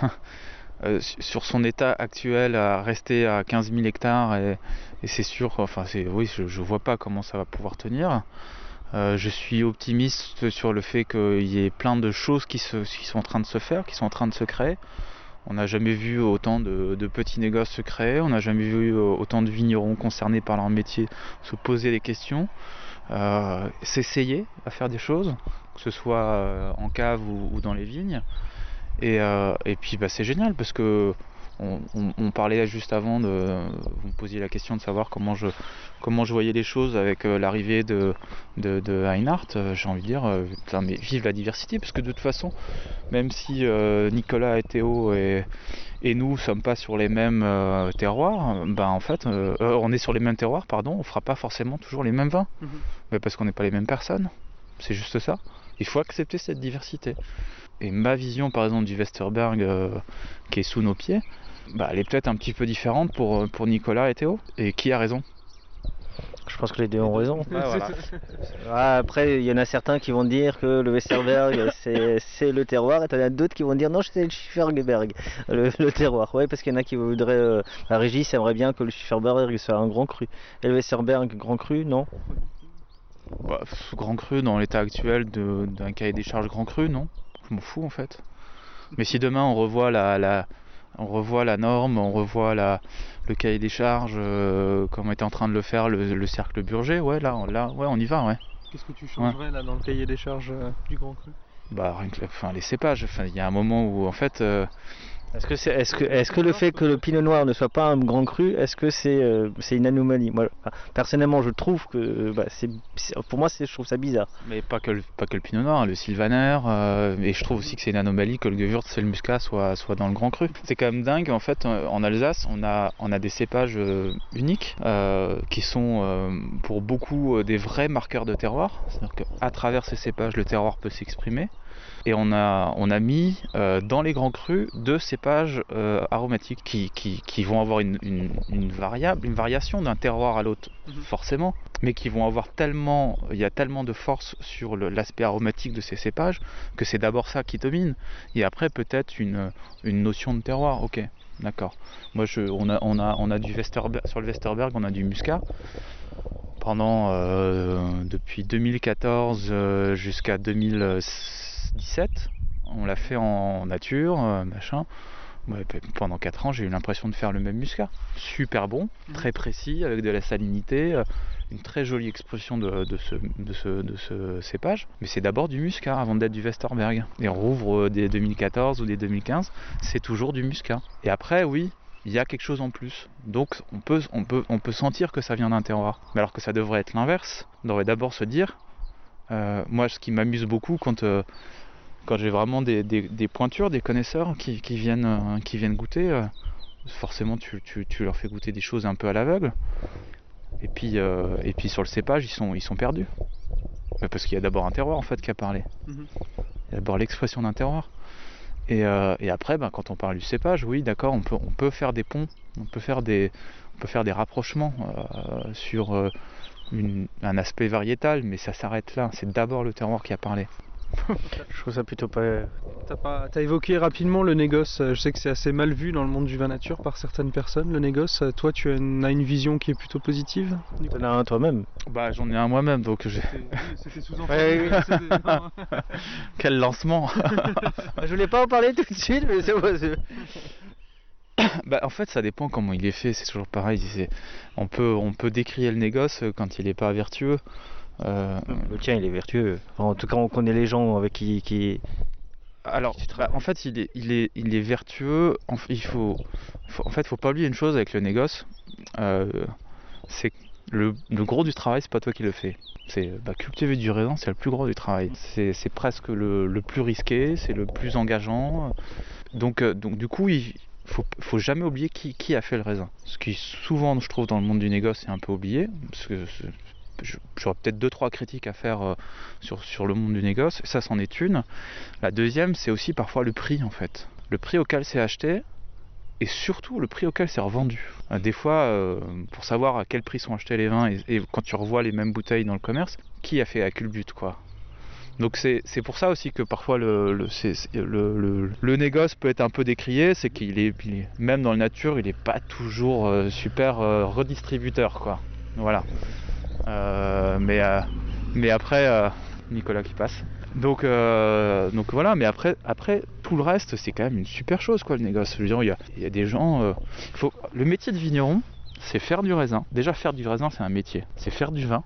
Euh, sur son état actuel à rester à 15 000 hectares et, c'est sûr, enfin c'est oui, je, ne vois pas comment ça va pouvoir tenir. Euh, je suis optimiste sur le fait qu'il y ait plein de choses qui, sont en train de se faire, qui sont en train de se créer. On n'a jamais vu autant de, petits négoces se créer, on n'a jamais vu autant de vignerons concernés par leur métier se poser des questions, euh, s'essayer à faire des choses, que ce soit en cave ou dans les vignes. Euh, et, puis bah, c'est génial parce que on, parlait juste avant de vous me posiez la question de savoir comment je comment je voyais les choses avec euh, l'arrivée de, de, de euh, j'ai envie de dire mais vive la diversité parce que de toute façon même si Nicolas et Théo et, et nous sommes pas sur les mêmes terroirs ben en fait on est sur les mêmes terroirs pardon on fera pas forcément toujours les mêmes vins. Mhm. mais parce qu'on n'est pas les mêmes personnes. C'est juste ça. Il faut accepter cette diversité et ma vision par exemple du Westerberg euh, qui est sous nos pieds, bah, elle est peut-être un petit peu différente pour, euh, pour Nicolas et Théo. Et qui a raison? Je pense que les deux ont raison. Ah, après, il y en a certains qui vont dire que le Westerberg c'est le terroir, et il y en a d'autres qui vont dire non, c'est le Schifferberg, le, terroir. Ouais, parce qu'il y en a qui voudraient. Euh, la régie, aimerait bien que le Schifferberg soit un grand cru. Et le Westerberg, grand cru, non? Bah, Grand cru dans l'état actuel d'un cahier des charges grand cru, non? Je m'en fous en fait. Mais si demain on revoit la, la, on revoit la norme, on revoit la, le cahier des charges, euh, comme était en train de le faire le, cercle Burger, ouais, là, là, ouais, on y va, ouais. Qu'est-ce que tu changerais là dans le cahier des charges euh, du Grand Cru? Bah, rien que, enfin, les cépages. Enfin, il y a un moment où en fait, euh, est-ce que, le fait que le pinot noir ne soit pas un grand cru, est-ce que c'est, euh, une anomalie? Moi, personnellement, je trouve que bah, c'est, pour moi, je trouve ça bizarre. Mais pas que le, pinot noir, le sylvaner, euh, et je trouve aussi que c'est une anomalie que le gewürz et le muscat soient, dans le grand cru. C'est quand même dingue, en fait, euh, en Alsace, on a, on a des cépages uniques qui sont pour beaucoup des vrais marqueurs de terroir. C'est-à-dire qu'à travers ces cépages, le terroir peut s'exprimer. Et on a, on a mis euh, dans les grands crus deux cépages euh, aromatiques qui, qui, vont avoir une, une, variable, une variation d'un terroir à l'autre, mhm. forcément, mais qui vont avoir tellement, il y a tellement de force sur l'aspect aromatique de ces cépages que c'est d'abord ça qui domine. Et après, peut-être une, une notion de terroir. Ok, d'accord. Moi, je, on, a, on, a, on a du Westerberg, sur le Westerberg, on a du muscat pendant euh, depuis 2014 jusqu'à 2016 17. On l'a fait en nature, euh, machin. pendant 4 ans, j'ai eu l'impression de faire le même muscat. Super bon, très précis, avec de la salinité, euh, une très jolie expression de, ce, de, ce, cépage. Mais c'est d'abord du muscat avant d'être du Westerberg. Et on rouvre euh, des 2014 ou des 2015, c'est toujours du muscat. Et après, oui, il y a quelque chose en plus. Donc on peut, on peut, on peut sentir que ça vient d'un terroir. Mais alors que ça devrait être l'inverse. On devrait d'abord se dire, moi ce qui m'amuse beaucoup quand quand j'ai vraiment des, pointures, des connaisseurs qui, viennent, euh, qui viennent goûter, euh, forcément tu, leur fais goûter des choses un peu à l'aveugle. Et puis, euh, et puis sur le cépage, ils sont, ils sont perdus. Parce qu'il y a d'abord un terroir en fait qui a parlé. Mhm. Il y a d'abord l'expression d'un terroir. Et, après, ben, quand on parle du cépage, oui, d'accord, on peut, on peut faire des ponts, on peut faire des, on peut faire des rapprochements sur un aspect variétal, mais ça s'arrête là. C'est d'abord le terroir qui a parlé. je trouve ça plutôt pas. T'as, as évoqué rapidement le négoce. Je sais que c'est assez mal vu dans le monde du vin nature par certaines personnes, le négoce. Toi, tu as une, vision qui est plutôt positive T'en as un toi-même Bah, j'en ai un moi-même, donc j'ai. C'était, sous-entendu. Quel lancement Je voulais pas en parler tout de suite, mais c'est bah, en fait, ça dépend comment il est fait. C'est toujours pareil. On peut, on peut décrire le négoce quand il n'est pas vertueux. Euh, le tien, il est vertueux. en tout cas, on connaît les gens avec qui. qui... Alors, bah, en fait, il est, il est, il est vertueux. il faut, en fait, faut pas oublier une chose avec le négoce. Euh, c'est le, le, gros du travail, c'est pas toi qui le fais. C'est bah, cultiver du raisin, c'est le plus gros du travail. C'est presque le, le, plus risqué, c'est le plus engageant. Donc, euh, donc du coup, il faut, faut jamais oublier qui, qui, a fait le raisin. Ce qui souvent, je trouve, dans le monde du négoce, est un peu oublié, parce que j'aurais peut-être deux trois critiques à faire euh, sur, sur le monde du négoce, ça c'en est une. La deuxième, c'est aussi parfois le prix en fait. Le prix auquel c'est acheté et surtout le prix auquel c'est revendu. Euh, des fois, euh, pour savoir à quel prix sont achetés les vins et, quand tu revois les mêmes bouteilles dans le commerce, qui a fait à culbute quoi donc c'est pour ça aussi que parfois le, le, le, le, négoce peut être un peu décrié, c'est qu'il est, même dans la nature, il n'est pas toujours super redistributeur quoi. Voilà. Euh, mais, euh, mais après, euh, Nicolas qui passe. Donc, voilà, mais après, après tout le reste, c'est quand même une super chose, quoi, le négoce. il y a, des gens. Le métier de vigneron, c'est faire du raisin. Déjà, faire du raisin, c'est un métier. C'est faire du vin,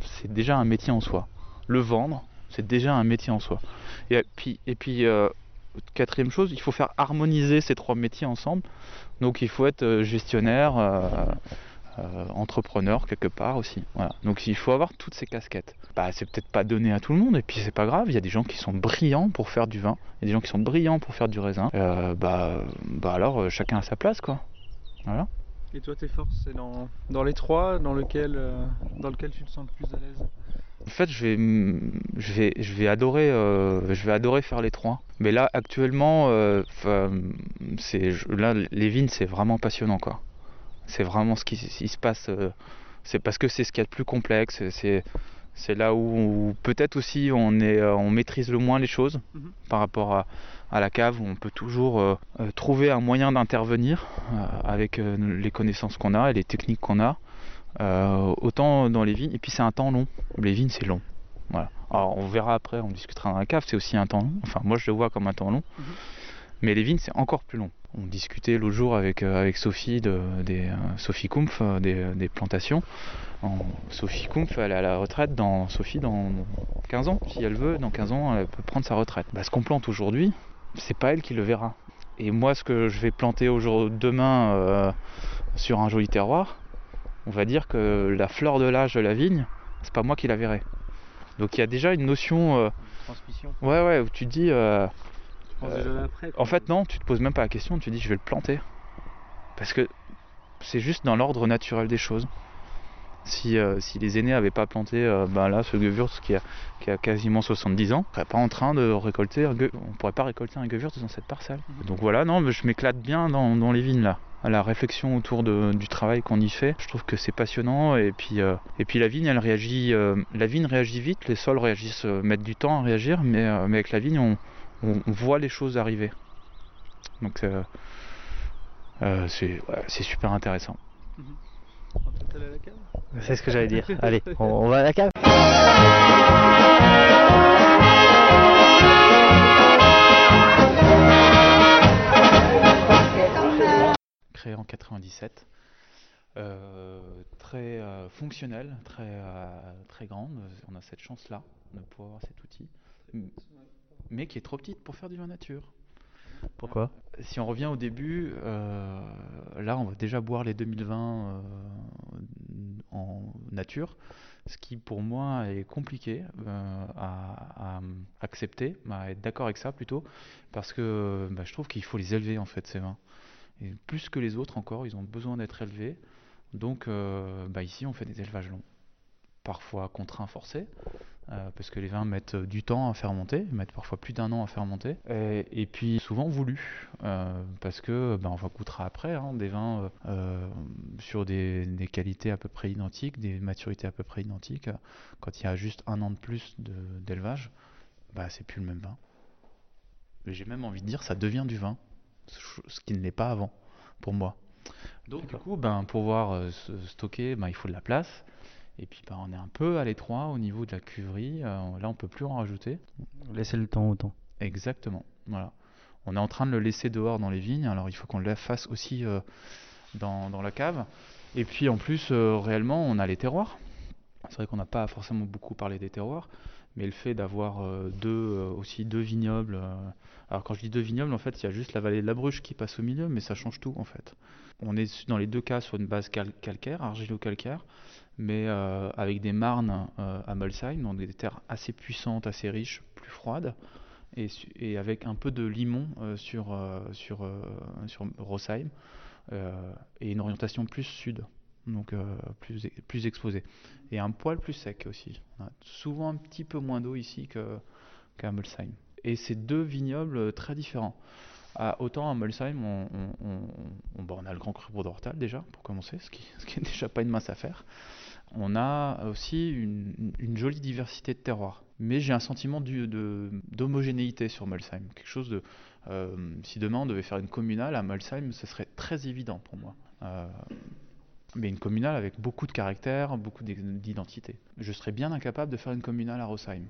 c'est déjà un métier en soi. Le vendre, c'est déjà un métier en soi. Et puis quatrième chose, il faut faire harmoniser ces trois métiers ensemble. Donc, il faut être gestionnaire euh, entrepreneur quelque part aussi. Voilà. Donc il faut avoir toutes ces casquettes. Bah, c'est peut-être pas donné à tout le monde et puis c'est pas grave. Il y a des gens qui sont brillants pour faire du vin, il y a des gens qui sont brillants pour faire du raisin. Euh, bah, bah alors euh, chacun a sa place quoi. Voilà. Et toi tes forces c'est dans, dans les trois dans lequel, dans lequel tu te sens le plus à l'aise? En fait, je vais, je vais, je vais adorer, je vais adorer faire les trois. Mais là, actuellement, c'est, là, les vignes, c'est vraiment passionnant, quoi. C'est vraiment ce qui, se passe. Euh, c'est parce que c'est ce qu'il y a de plus complexe. C'est C'est là où, peut-être aussi on, est, on maîtrise le moins les choses mhm. par rapport à, à, la cave où on peut toujours trouver un moyen d'intervenir avec les connaissances qu'on a et les techniques qu'on a. autant dans les vignes, et puis c'est un temps long. Les vignes c'est long. Voilà. Alors on verra après, on discutera dans la cave, c'est aussi un temps long. Enfin moi je le vois comme un temps long. Mhm. Mais les vignes c'est encore plus long. On discutait l'autre jour avec, euh, avec Sophie, de, des, euh, Sophie Kumpf euh, des, plantations. Sophie Kumpf, elle est à la retraite dans Sophie dans 15 ans. Si elle veut, dans 15 ans, elle peut prendre sa retraite. Bah, ce qu'on plante aujourd'hui, c'est pas elle qui le verra. Et moi, ce que je vais planter demain sur un joli terroir, on va dire que la fleur de l'âge de la vigne, c'est pas moi qui la verrai. Donc il y a déjà une notion. Transmission. Ouais, ouais, où tu te dis. Euh, en fait, non, tu te poses même pas la question, tu dis je vais le planter. Parce que c'est juste dans l'ordre naturel des choses. Si, euh, les aînés n'avaient pas planté euh, ben là, ce Gewürz qui a, qui a quasiment 70 ans, on serait pas en train de récolter, on pourrait pas récolter un Gewürz dans cette parcelle. Mhm. Donc voilà, non, mais je m'éclate bien dans, les vignes là. À la réflexion autour du travail qu'on y fait, je trouve que c'est passionnant et puis, et puis la vigne elle réagit, la vigne réagit vite, les sols réagissent, mettent du temps à réagir, mais, mais avec la vigne on, on, voit les choses arriver. Donc euh, euh, c'est super intéressant. C'est ce que j'allais dire. Allez, on, va à la cave. Créé en 97. Euh, très fonctionnel, très, très grande. On a cette chance-là de pouvoir avoir cet outil mais qui est trop petite pour faire du vin nature. Pourquoi? Si on revient au début, euh, là on va déjà boire les 2020 euh, en nature, ce qui pour moi est compliqué euh, à, accepter, à être d'accord avec ça plutôt, parce que bah, je trouve qu'il faut les élever en fait ces vins. Et plus que les autres encore, ils ont besoin d'être élevés. Donc bah, ici on fait des élevages longs, parfois contraints, forcés. Euh, parce que les vins mettent du temps à faire monter, mettent parfois plus d'un an à faire monter, et, puis souvent voulu, euh, parce que ben, on va goûtera après hein, des vins euh, sur des, qualités à peu près identiques, des maturités à peu près identiques. Quand il y a juste un an de plus d'élevage, bah, c'est plus le même vin. J'ai même envie de dire ça devient du vin, ce qui ne l'est pas avant pour moi. Donc du coup, ben, pour pouvoir stocker, ben, il faut de la place. Et puis bah, on est un peu à l'étroit au niveau de la cuverie. Euh, là, on peut plus en rajouter. Laisser le temps au temps. Exactement. Voilà. On est en train de le laisser dehors dans les vignes. Alors il faut qu'on le fasse aussi euh, dans, dans, la cave. Et puis en plus, euh, réellement, on a les terroirs. C'est vrai qu'on n'a pas forcément beaucoup parlé des terroirs, mais le fait d'avoir deux aussi deux vignobles. alors quand je dis deux vignobles, en fait, il y a juste la vallée de la Bruche qui passe au milieu, mais ça change tout en fait. On est dans les deux cas sur une base calcaire, argilo-calcaire mais euh, avec des marnes euh, à Molsheim, donc des terres assez puissantes, assez riches, plus froides, et, avec un peu de limon euh, sur, sur, sur Rosheim, et une orientation plus sud, donc plus, plus exposée. Et un poil plus sec aussi. On a souvent un petit peu moins d'eau ici qu'à Molsheim. Et c'est deux vignobles très différents. autant à Molsheim, on, on, on, a le Grand Cru d'Ortal déjà, pour commencer, ce qui, ce qui déjà pas une mince affaire on a aussi une, jolie diversité de terroirs. Mais j'ai un sentiment d'homogénéité sur Molsheim. Quelque chose de. Euh, si demain on devait faire une communale à Molsheim, ce serait très évident pour moi. Euh, mais une communale avec beaucoup de caractères, beaucoup d'identité. Je serais bien incapable de faire une communale à Rosheim.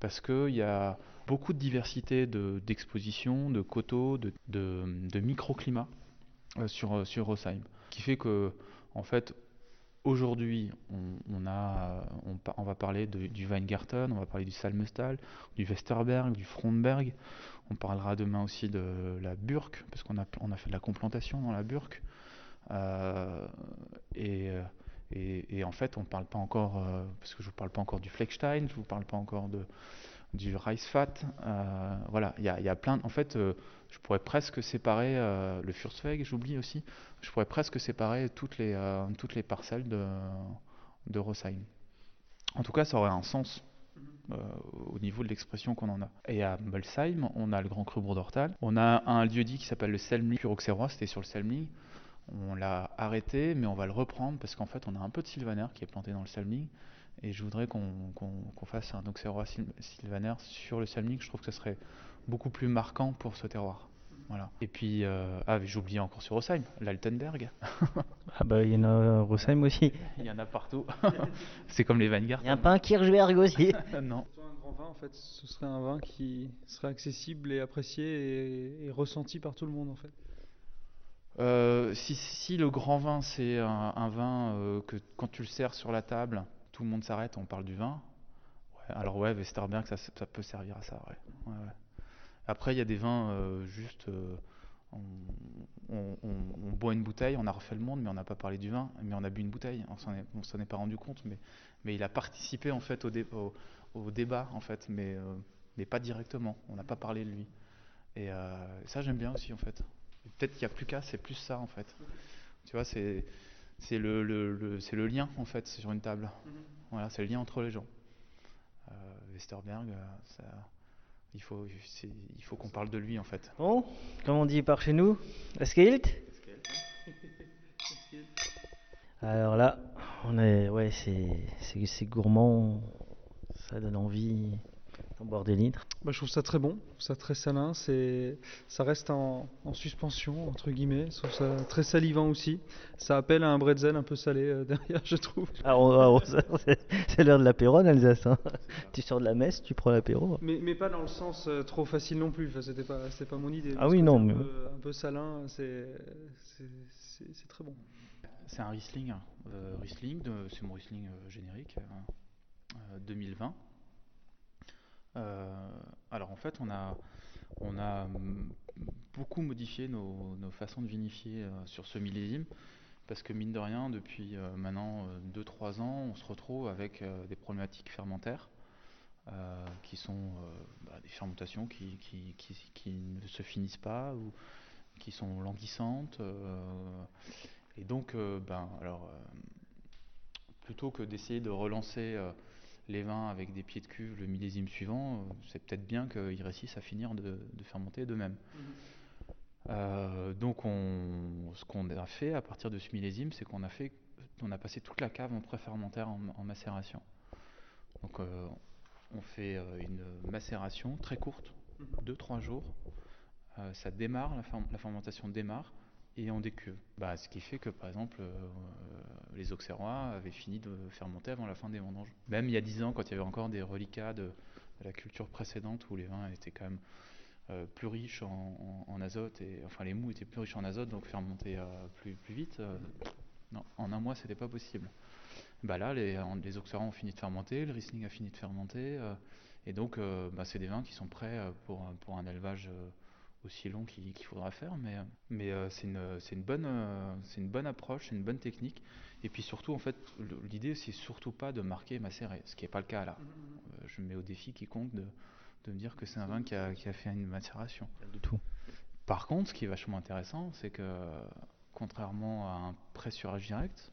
Parce qu'il y a beaucoup de diversité d'exposition, de, coteaux, de, de, microclimats euh, sur, sur Rosheim. Qui fait que, en fait, Aujourd'hui, on, va parler du Weingarten, on va parler du Salmestal, du Westerberg, du Frontberg. On parlera demain aussi de la Burk, parce qu'on a, fait de la complantation dans la Burk. Euh, et, et, en fait, on ne parle pas encore, euh, parce que je ne vous parle pas encore du Fleckstein, je ne vous parle pas encore de, du Reisfat. Euh, voilà, il y a, plein. En fait, je pourrais presque séparer le Fürstweg, j'oublie aussi je pourrais presque séparer toutes les, euh, parcelles de, de Rosheim. En tout cas, ça aurait un sens euh, au niveau de l'expression qu'on en a. Et à Molsheim, on a le Grand Cru Bourdortal. On a un lieu-dit qui s'appelle le Selmling Auxerrois, c'était sur le Selmling. On l'a arrêté, mais on va le reprendre parce qu'en fait, on a un peu de sylvaner qui est planté dans le Selmling. Et je voudrais qu'on fasse un Auxerrois Sylvaner sur le Salmic. Je trouve que ce serait beaucoup plus marquant pour ce terroir. Voilà. Et puis, euh, ah, j'oubliais encore sur Rosheim, l'Altenberg. ah bah il y en a à Rosheim aussi. Il y en a partout. c'est comme les Vanguard. Il n'y a pas un Kirchberg aussi. non. Un grand vin, en fait, ce serait un vin qui serait accessible et apprécié et, ressenti par tout le monde, en fait. Euh, si, si, le grand vin, c'est un, vin euh, que quand tu le sers sur la table, tout le monde s'arrête, on parle du vin. alors ouais, Westerberg, ça, ça, peut servir à ça, ouais. ouais, ouais. Après, il y a des vins euh, juste. Euh, on, boit une bouteille, on a refait le monde, mais on n'a pas parlé du vin, mais on a bu une bouteille. On s'en est, pas rendu compte, mais, mais il a participé en fait au, au, débat, en fait, mais, euh, mais pas directement. On n'a pas parlé de lui. Et ça, j'aime bien aussi, en fait. Peut-être qu'il n'y a plus qu'à, c'est plus ça, en fait. Tu vois, c'est c'est le, le, le lien, en fait, sur une table. Mm-hmm. Voilà, c'est le lien entre les gens. Westerberg, ça il faut, il faut qu'on parle de lui en fait. Bon, comme on dit par chez nous, Escaled Alors là, on est, ouais, c'est gourmand, ça donne envie boire des litres. Bah, je trouve ça très bon, ça très salin, c'est, ça reste en, suspension entre guillemets, je trouve ça très salivant aussi. Ça appelle à un bretzel un peu salé euh, derrière, je trouve. Alors, c'est l'heure de l'apéro en Alsace. Hein. Tu sors de la messe, tu prends l'apéro. Mais, mais, pas dans le sens euh, trop facile non plus. Enfin, c'était pas, pas mon idée. Ah oui, non, un mais peu, un peu salin, c'est, c'est très bon. C'est un Riesling, euh, Riesling, c'est mon Riesling générique, 2020. Euh, alors en fait, on a, beaucoup modifié nos, façons de vinifier euh, sur ce millésime parce que mine de rien, depuis euh, maintenant 2-3 ans, on se retrouve avec des problématiques fermentaires qui sont bah, des fermentations qui, qui, ne se finissent pas ou qui sont languissantes. et donc, ben, alors, plutôt que d'essayer de relancer les vins avec des pieds de cuve le millésime suivant, euh, c'est peut-être bien qu'ils réussissent à finir de, fermenter d'eux-mêmes. Mhm. Euh, donc on, ce qu'on a fait à partir de ce millésime, c'est qu'on a fait, on a passé toute la cave en préfermentaire en, en macération. Donc euh, on fait une macération très courte, 2-3 mhm. jours. ça démarre, la fermentation démarre et on décuve. Bah, ce qui fait que, par exemple, euh, les Auxerrois avaient fini de fermenter avant la fin des vendanges. Même il y a 10 ans, quand il y avait encore des reliquats de, la culture précédente, où les vins étaient quand même euh, plus riches en, azote, et enfin les mous étaient plus riches en azote, donc fermenter euh, plus, vite, en un mois, c'était pas possible. Bah là, les, les Auxerrois ont fini de fermenter, le Riesling a fini de fermenter, et donc bah, c'est des vins qui sont prêts pour un élevage aussi long qu'il faudra faire, mais, mais euh, c'est une, une, bonne, euh, c'est une bonne approche, c'est une bonne technique. Et puis surtout, en fait, l'idée, c'est surtout pas de marquer et macérer, ce qui n'est pas le cas là. Euh, je me mets au défi quiconque de, de me dire que c'est un vin qui a, qui a, fait une macération. Du tout. Par contre, ce qui est vachement intéressant, c'est que contrairement à un pressurage direct,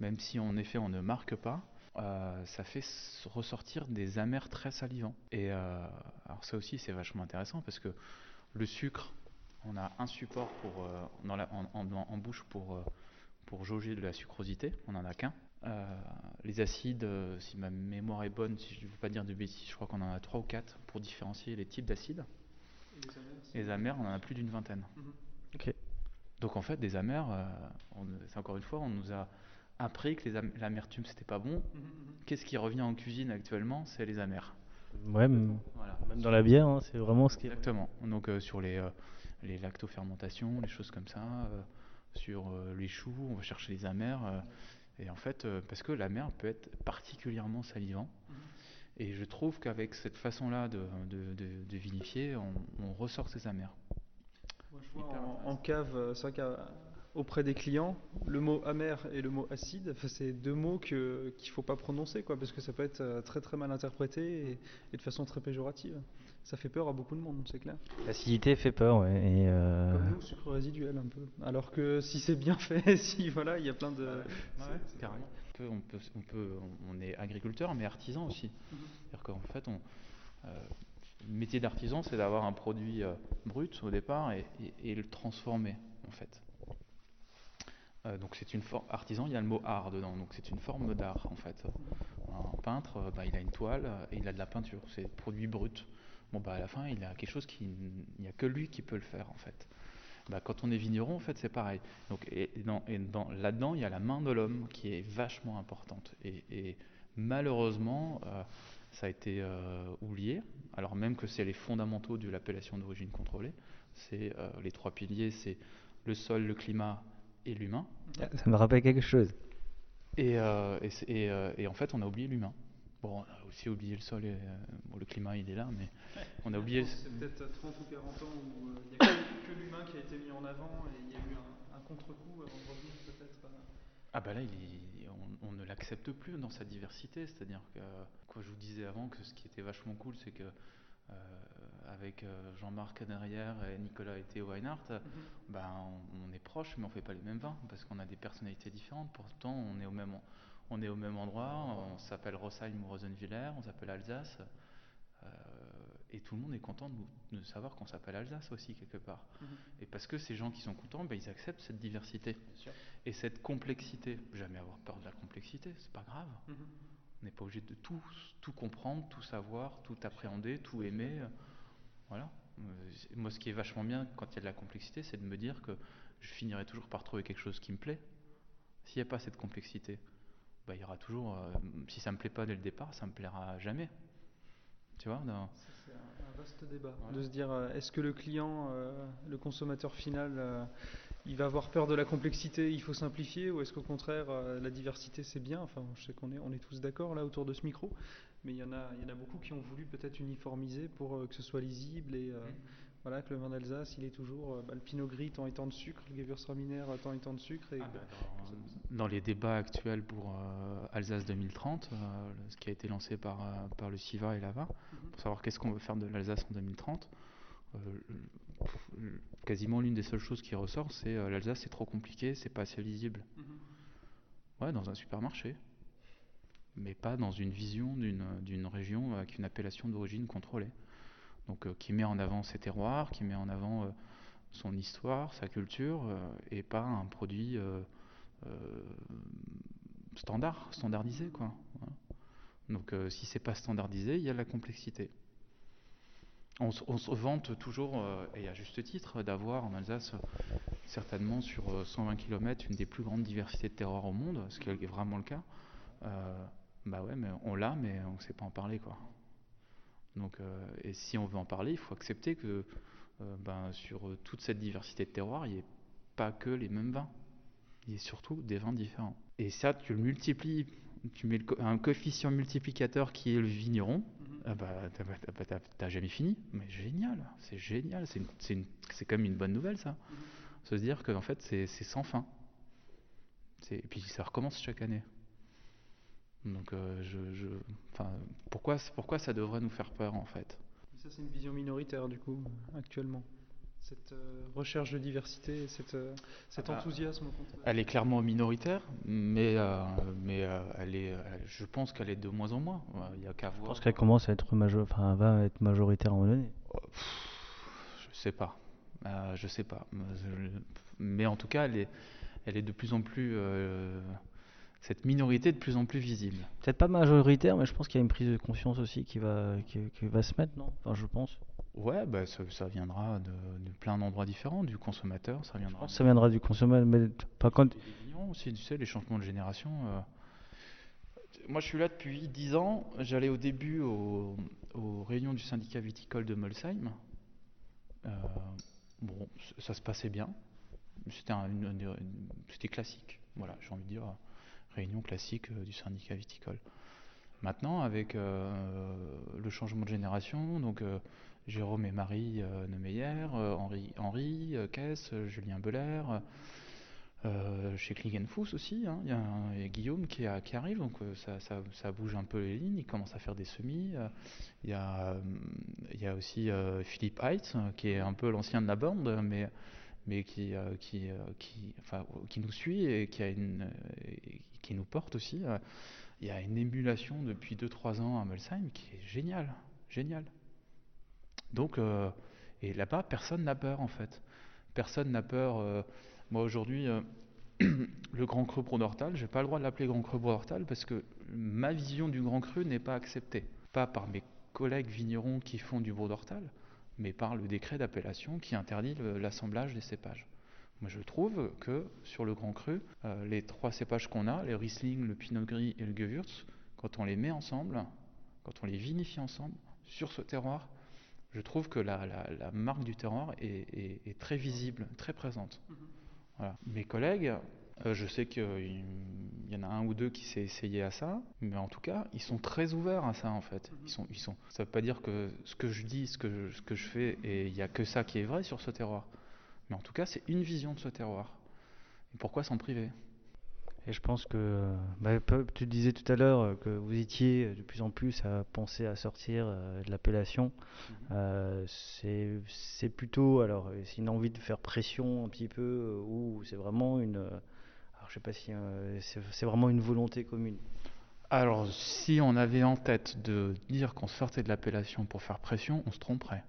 même si en effet on ne marque pas, ça fait ressortir des amers très salivants. Et alors ça aussi c'est vachement intéressant parce que le sucre, on a un support pour, euh, dans la, en, bouche pour, euh, pour jauger de la sucrosité, on n'en a qu'un. Euh, les acides, si ma mémoire est bonne, si je ne veux pas dire de bêtises, je crois qu'on en a trois ou quatre pour différencier les types d'acides. Les amers, on en a plus d'une vingtaine. Mhm. Donc en fait, des amers, c'est encore une fois, on nous a appris que l'amertume c'était pas bon. Mhm, mhm. Qu'est-ce qui revient en cuisine actuellement? C'est les amers. Ouais, même, dans la bière, hein, c'est vraiment ce qui Exactement. Donc euh, sur les, euh, les lactofermentations, les choses comme ça, euh, sur les choux, on va chercher les amers. et en fait, parce que la mer peut être particulièrement salivant. Mhm. Et je trouve qu'avec cette façon-là de, de, vinifier, on, ressort ces amers. Moi, je vois en, cave, c'est vrai auprès des clients, le mot amer et le mot acide, c'est deux mots qu'il ne faut pas prononcer, quoi, parce que ça peut être euh, très très mal interprété et, de façon très péjorative. Ça fait peur à beaucoup de monde, c'est clair. L'acidité fait peur, ouais. Et euh... Comme nous, sucre résiduel un peu. Alors que si c'est bien fait, si voilà, il y a plein de. Ouais, carrément. On, peut, on, peut, on est agriculteur, mais artisan aussi. C'est-à-dire qu'en fait, on, euh, le métier d'artisan, c'est d'avoir un produit euh, brut au départ et, et, le transformer, en fait. Euh, donc c'est une forme artisan, il y a le mot art dedans, donc c'est une forme d'art en fait. peintre, bah, il a une toile et il a de la peinture, c'est produit brut. Bon, bah, à la fin, il a quelque chose qui, n'y a que lui qui peut le faire, en fait. Bah, quand on est vigneron, en fait, c'est pareil. Donc, et, dans, et dans, là-dedans, il y a la main de l'homme qui est vachement importante. Et, malheureusement, euh, ça a été euh, oublié, alors même que c'est les fondamentaux de l'appellation d'origine contrôlée. C'est euh, les trois piliers, c'est le sol, le climat et l'humain. Ça me rappelle quelque chose. Et, et en fait, on a oublié l'humain. Bon, on a aussi oublié le sol et le climat, il est là, mais on a oublié. C'est peut-être 30 ou 40 ans où il n'y a que, l'humain qui a été mis en avant et il y a eu un, contre-coup avant de revenir peut-être. Ah, bah là, il on, ne l'accepte plus dans sa diversité. C'est-à-dire que, quoi, je vous disais avant que ce qui était vachement cool, c'est que. Avec Jean-Marc derrière et Nicolas et Théo Weinhardt, mm-hmm. ben, on, est proches, mais on fait pas les mêmes vins parce qu'on a des personnalités différentes. Pourtant, on est au même, on est au même endroit, on s'appelle Rossheim ou Rosenwiller, on s'appelle Alsace. Euh, et tout le monde est content de, savoir qu'on s'appelle Alsace aussi quelque part. Mhm. Et parce que ces gens qui sont contents, ben, ils acceptent cette diversité. Et cette complexité, jamais avoir peur de la complexité, c'est pas grave. Mhm. On n'est pas obligé de tout, tout comprendre, tout savoir, tout appréhender, tout aimer. Voilà. Euh, moi, ce qui est vachement bien quand il y a de la complexité, c'est de me dire que je finirai toujours par trouver quelque chose qui me plaît. S'il n'y a pas cette complexité, bah, il y aura toujours. Euh, si ça me plaît pas dès le départ, ça me plaira jamais. Tu vois C'est un, vaste débat. De se dire, euh, est-ce que le client, euh, le consommateur final, il va avoir peur de la complexité, il faut simplifier, ou est-ce qu'au contraire, la diversité c'est bien? Enfin, je sais qu'on est, on est tous d'accord là autour de ce micro, mais il y en a, il y en a beaucoup qui ont voulu peut-être uniformiser pour que ce soit lisible et. Mmh. Voilà, que le vin d'Alsace, il est toujours euh, bah, le Pinot Gris tant étant de sucre, le Gewürztraminer tant étant de sucre. Et, ah, bah, dans, les débats actuels pour euh, Alsace 2030, euh, ce qui a été lancé par, par le CIVA et l'AVA, mhm. pour savoir qu'est-ce qu'on veut faire de l'Alsace en 2030, quasiment l'une des seules choses qui ressort, c'est l'Alsace c'est trop compliqué, c'est pas assez lisible. Mhm. Ouais, dans un supermarché, mais pas dans une vision d'une région avec une appellation d'origine contrôlée donc euh, qui met en avant ses terroirs, qui met en avant euh, son histoire, sa culture, euh, et pas un produit standard, standardisé quoi. Donc si c'est pas standardisé, il y a de la complexité. On, se vante toujours, et à juste titre, d'avoir en Alsace certainement sur 120 km une des plus grandes diversités de terroirs au monde, ce qui est vraiment le cas. Bah ouais, mais on l'a, mais on ne sait pas en parler quoi. Donc, euh, et si on veut en parler, il faut accepter que euh, ben, sur toute cette diversité de terroirs, il n'y ait pas que les mêmes vins. Il y a surtout des vins différents. Et ça, tu le multiplies, tu mets un coefficient multiplicateur qui est le vigneron, mm-hmm. ah bah, t'as jamais fini. Mais génial, c'est génial, c'est quand même une bonne nouvelle ça. Mm-hmm. Se dire qu'en fait c'est sans fin. Et puis ça recommence chaque année. Donc, euh, je, pourquoi, pourquoi ça devrait nous faire peur en fait? Ça, c'est une vision minoritaire du coup, actuellement. Cette euh, recherche de diversité, cette, euh, cet ah bah, enthousiasme. Elle est clairement minoritaire, mais, mais elle est, je pense qu'elle est de moins en moins. Il y a qu'à voir. Je pense qu'elle commence à être, major... enfin, va être majoritaire à un moment donné. Je sais pas. je sais pas. Mais en tout cas, elle est, elle est de plus en plus cette minorité de plus en plus visible. Peut-être pas majoritaire, mais je pense qu'il y a une prise de conscience aussi qui va, qui, va se mettre, non? Enfin, je pense. Ouais, bah, ça, viendra de, plein d'endroits différents, du consommateur, ça viendra. ça viendra du consommateur, mais pas quand. aussi, tu sais, les changements de génération. Euh. Moi, je suis là depuis 10 ans. J'allais au début aux, réunions du syndicat viticole de Molsheim. Euh, bon, ça se passait bien. C'était classique. Voilà, j'ai envie de dire réunion classique euh, du syndicat viticole. Maintenant, avec euh, le changement de génération, donc euh, Jérôme et Marie Neumeyer, Henri, Henri Kess, Julien Beller, chez Kligenfuss aussi, hein, il y, a Guillaume qui, arrive, donc ça, bouge un peu les lignes, il commence à faire des semis. Il y, a, aussi Philippe Heitz, qui est un peu l'ancien de la bande, mais qui nous suit et qui, a une, qui nous porte aussi. Euh, il y a une émulation depuis 2-3 ans à Molsheim qui est géniale, géniale. Donc, euh, et là-bas, personne n'a peur en fait. Personne n'a peur. Euh, moi aujourd'hui, le Grand Cru Brodortal, je n'ai pas le droit de l'appeler Grand Cru Brodortal parce que ma vision du Grand Cru n'est pas acceptée. Pas par mes collègues vignerons qui font du Brodortal, mais par le décret d'appellation qui interdit l'assemblage des cépages. Moi, je trouve que sur le Grand Cru, euh, les trois cépages qu'on a, le Riesling, le Pinot Gris et le Gewürz, quand on les met ensemble, quand on les vinifie ensemble sur ce terroir, je trouve que la, marque du terroir est, très visible, très présente. Mhm. Mes collègues, euh, je sais qu'il y en a un ou deux qui s'est essayé à ça, mais en tout cas, ils sont très ouverts à ça en fait. Mhm. Ils sont, ils sont, ça ne veut pas dire que ce que je dis, ce que je, ce que je fais, et il n'y a que ça qui est vrai sur ce terroir. Mais en tout cas, c'est une vision de ce terroir. Et pourquoi s'en priver? Et je pense que, bah, tu disais tout à l'heure que vous étiez de plus en plus à penser à sortir euh, de l'appellation. Mhm. Euh, c'est plutôt, alors, c'est une envie de faire pression un petit peu, euh, ou c'est vraiment une, alors je sais pas si c'est vraiment une volonté commune. Alors, si on avait en tête de dire qu'on sortait de l'appellation pour faire pression, on se tromperait.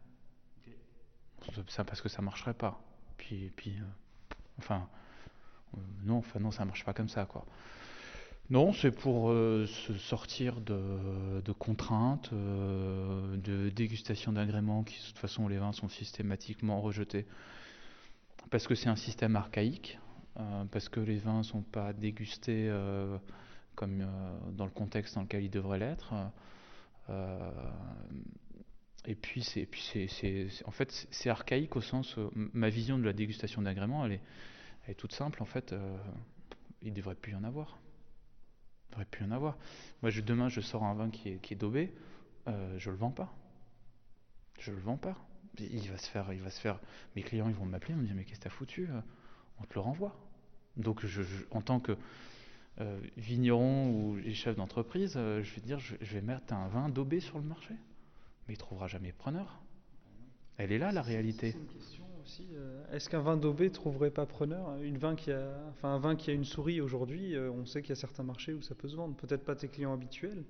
Ça parce que ça marcherait pas. Puis, puis, enfin euh, non, enfin non, ça marche pas comme ça, quoi. Non, c'est pour euh, se sortir de, contraintes, euh, de dégustation d'agréments qui, de toute façon, les vins sont systématiquement rejetés. Parce que c'est un système archaïque, parce que les vins ne sont pas dégustés comme dans le contexte dans lequel ils devraient l'être. Et puis, c'est, en fait, c'est archaïque au sens, ma vision de la dégustation d'agréments, elle est, elle est toute simple, en fait, euh, il ne devrait plus y en avoir. Il devrait plus y en avoir. Moi, je, demain, je sors un vin qui est, qui est daubé, euh, je le vends pas. Je le vends pas. Il va se faire, il va se faire. Mes clients, ils vont m'appeler, ils me dire mais qu'est-ce que t'as foutu euh, On te le renvoie. Donc, je, en tant que vigneron ou chef d'entreprise, je vais dire, je, vais mettre un vin daubé sur le marché, mais il trouvera jamais preneur. Elle est là la réalité. Euh, est-ce qu'un vin daubé trouverait pas preneur? Une vin qui a, enfin, un vin qui a une souris aujourd'hui, euh, on sait qu'il y a certains marchés où ça peut se vendre. Peut-être pas tes clients habituels,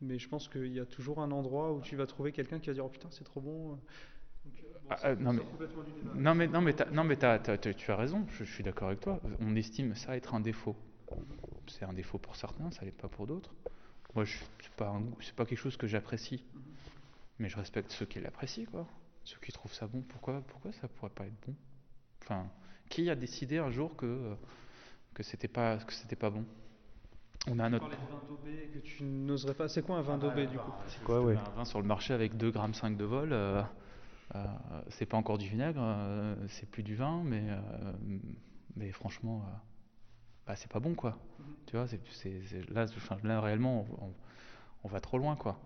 mais je pense qu'il y a toujours un endroit où tu vas trouver quelqu'un qui va dire oh putain c'est trop bon. non, mais, non, mais, non mais non mais tu as raison. Je, suis d'accord avec toi. On estime ça être un défaut. C'est un défaut pour certains, ça l'est pas pour d'autres. Moi, pas c'est pas quelque chose que j'apprécie, mhm. Mais je respecte ceux qui l'apprécient quoi. Ceux qui trouvent ça bon, pourquoi, pourquoi ça pourrait pas être bon? Enfin, qui a décidé un jour que que c'était pas que c'était pas bon? On a notre. de vin daubé que tu n'oserais pas. C'est quoi un vin ah, daubé du coup? C'est quoi, ouais Un vin sur le marché avec 2 grammes 5 de vol. Euh, euh, c'est pas encore du vinaigre, euh, c'est plus du vin, mais mais franchement, bah, c'est pas bon quoi. Mhm. Tu vois, c'est, là, là réellement, on, on, va trop loin quoi.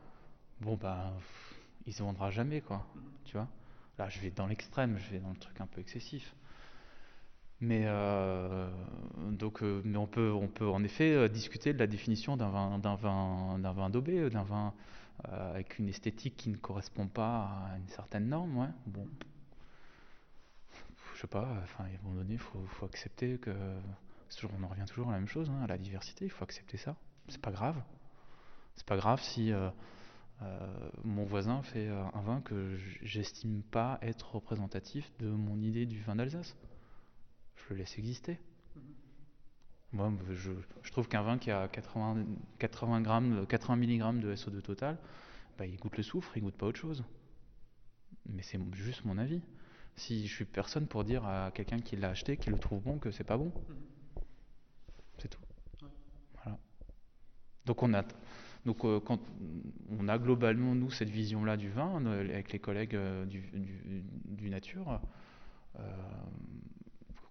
Bon bah il se vendra jamais, quoi. Tu vois? Là, je vais dans l'extrême, je vais dans le truc un peu excessif. Mais euh, donc, euh, mais on peut, on peut en effet euh, discuter de la définition d'un vin, d'un vin, d'un vin daubé, d'un vin avec une esthétique qui ne correspond pas à une certaine norme, ouais. Bon, je sais pas. Enfin, à un moment donné, faut, faut, accepter que on en revient toujours à la même chose, hein, à la diversité. Il faut accepter ça. C'est pas grave. C'est pas grave si mon voisin fait euh, un vin que j'estime pas être représentatif de mon idée du vin d'Alsace. Je le laisse exister. Moi, je, trouve qu'un vin qui a 80, 80, grammes, 80 mg de SO2 total, bah, il goûte le soufre, il goûte pas autre chose. Mais c'est juste mon avis. Si je suis personne pour dire à quelqu'un qui l'a acheté, qui le trouve bon, que c'est pas bon. Mm-hmm. C'est tout. Voilà. Donc on a, donc euh, quand on a globalement, nous, cette vision-là du vin, euh, avec les collègues euh, du, nature,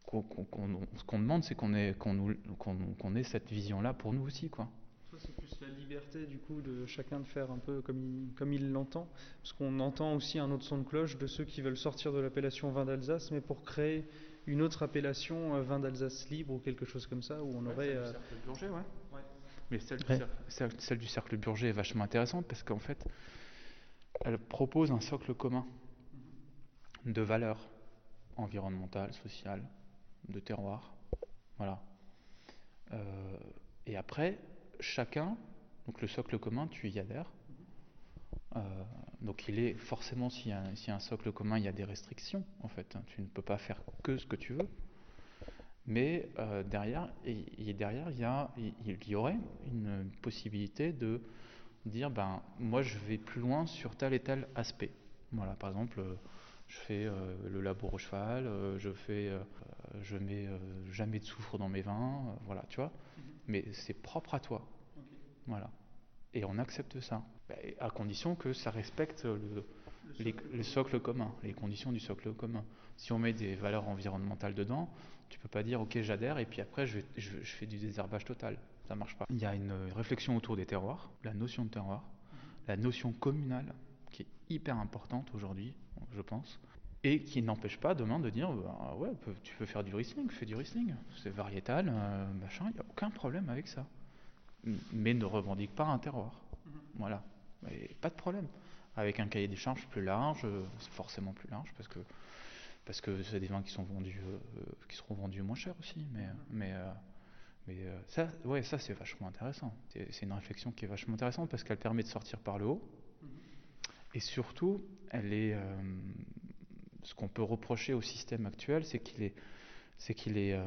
ce qu'on demande, c'est qu'on ait, qu'on ait cette vision-là pour nous aussi. Quoi. c'est plus la liberté du coup de chacun de faire un peu comme il, comme il l'entend. Parce qu'on entend aussi un autre son de cloche de ceux qui veulent sortir de l'appellation vin d'Alsace, mais pour créer une autre appellation vin d'Alsace libre ou quelque chose comme ça, où on aurait... Mais celle, du, cercle Burger est vachement intéressante parce qu'en fait, elle propose un socle commun de valeurs environnementales, sociales, de terroir. Voilà. Euh, et après, chacun, donc le socle commun, tu y adhères. Euh, donc il est forcément, s'il y, a un socle commun, il y a des restrictions en fait. Tu ne peux pas faire que ce que tu veux. Mais derrière, et, derrière il, y a, il, y aurait une possibilité de dire ben, moi je vais plus loin sur tel et tel aspect. Voilà, par exemple, je fais le labour au cheval, je fais, je mets jamais de soufre dans mes vins, voilà, tu vois. Mhm. Mais c'est propre à toi. Voilà. Et on accepte ça, bah, à condition que ça respecte le, les, socles communs, les conditions du socle commun. Si on met des valeurs environnementales dedans, tu peux pas dire ok j'adhère et puis après je, je, fais du désherbage total. Ça marche pas. Il y a une réflexion autour des terroirs, la notion de terroir, la notion communale qui est hyper importante aujourd'hui, je pense, et qui n'empêche pas demain de dire bah, ouais tu peux faire du Riesling, fais du Riesling, c'est variétal, euh, machin, il n'y a aucun problème avec ça mais ne revendique pas un terroir. Mhm. Voilà. pas de problème. Avec un cahier des charges plus large, euh, forcément plus large, parce que parce que c'est des vins qui sont vendus, euh, qui seront vendus moins cher aussi. Mais mhm. mais euh, mais ça, ouais, ça c'est vachement intéressant. C'est une réflexion qui est vachement intéressante parce qu'elle permet de sortir par le haut. Mhm. Et surtout, elle est ce qu'on peut reprocher au système actuel, c'est qu'il est, c'est qu'il est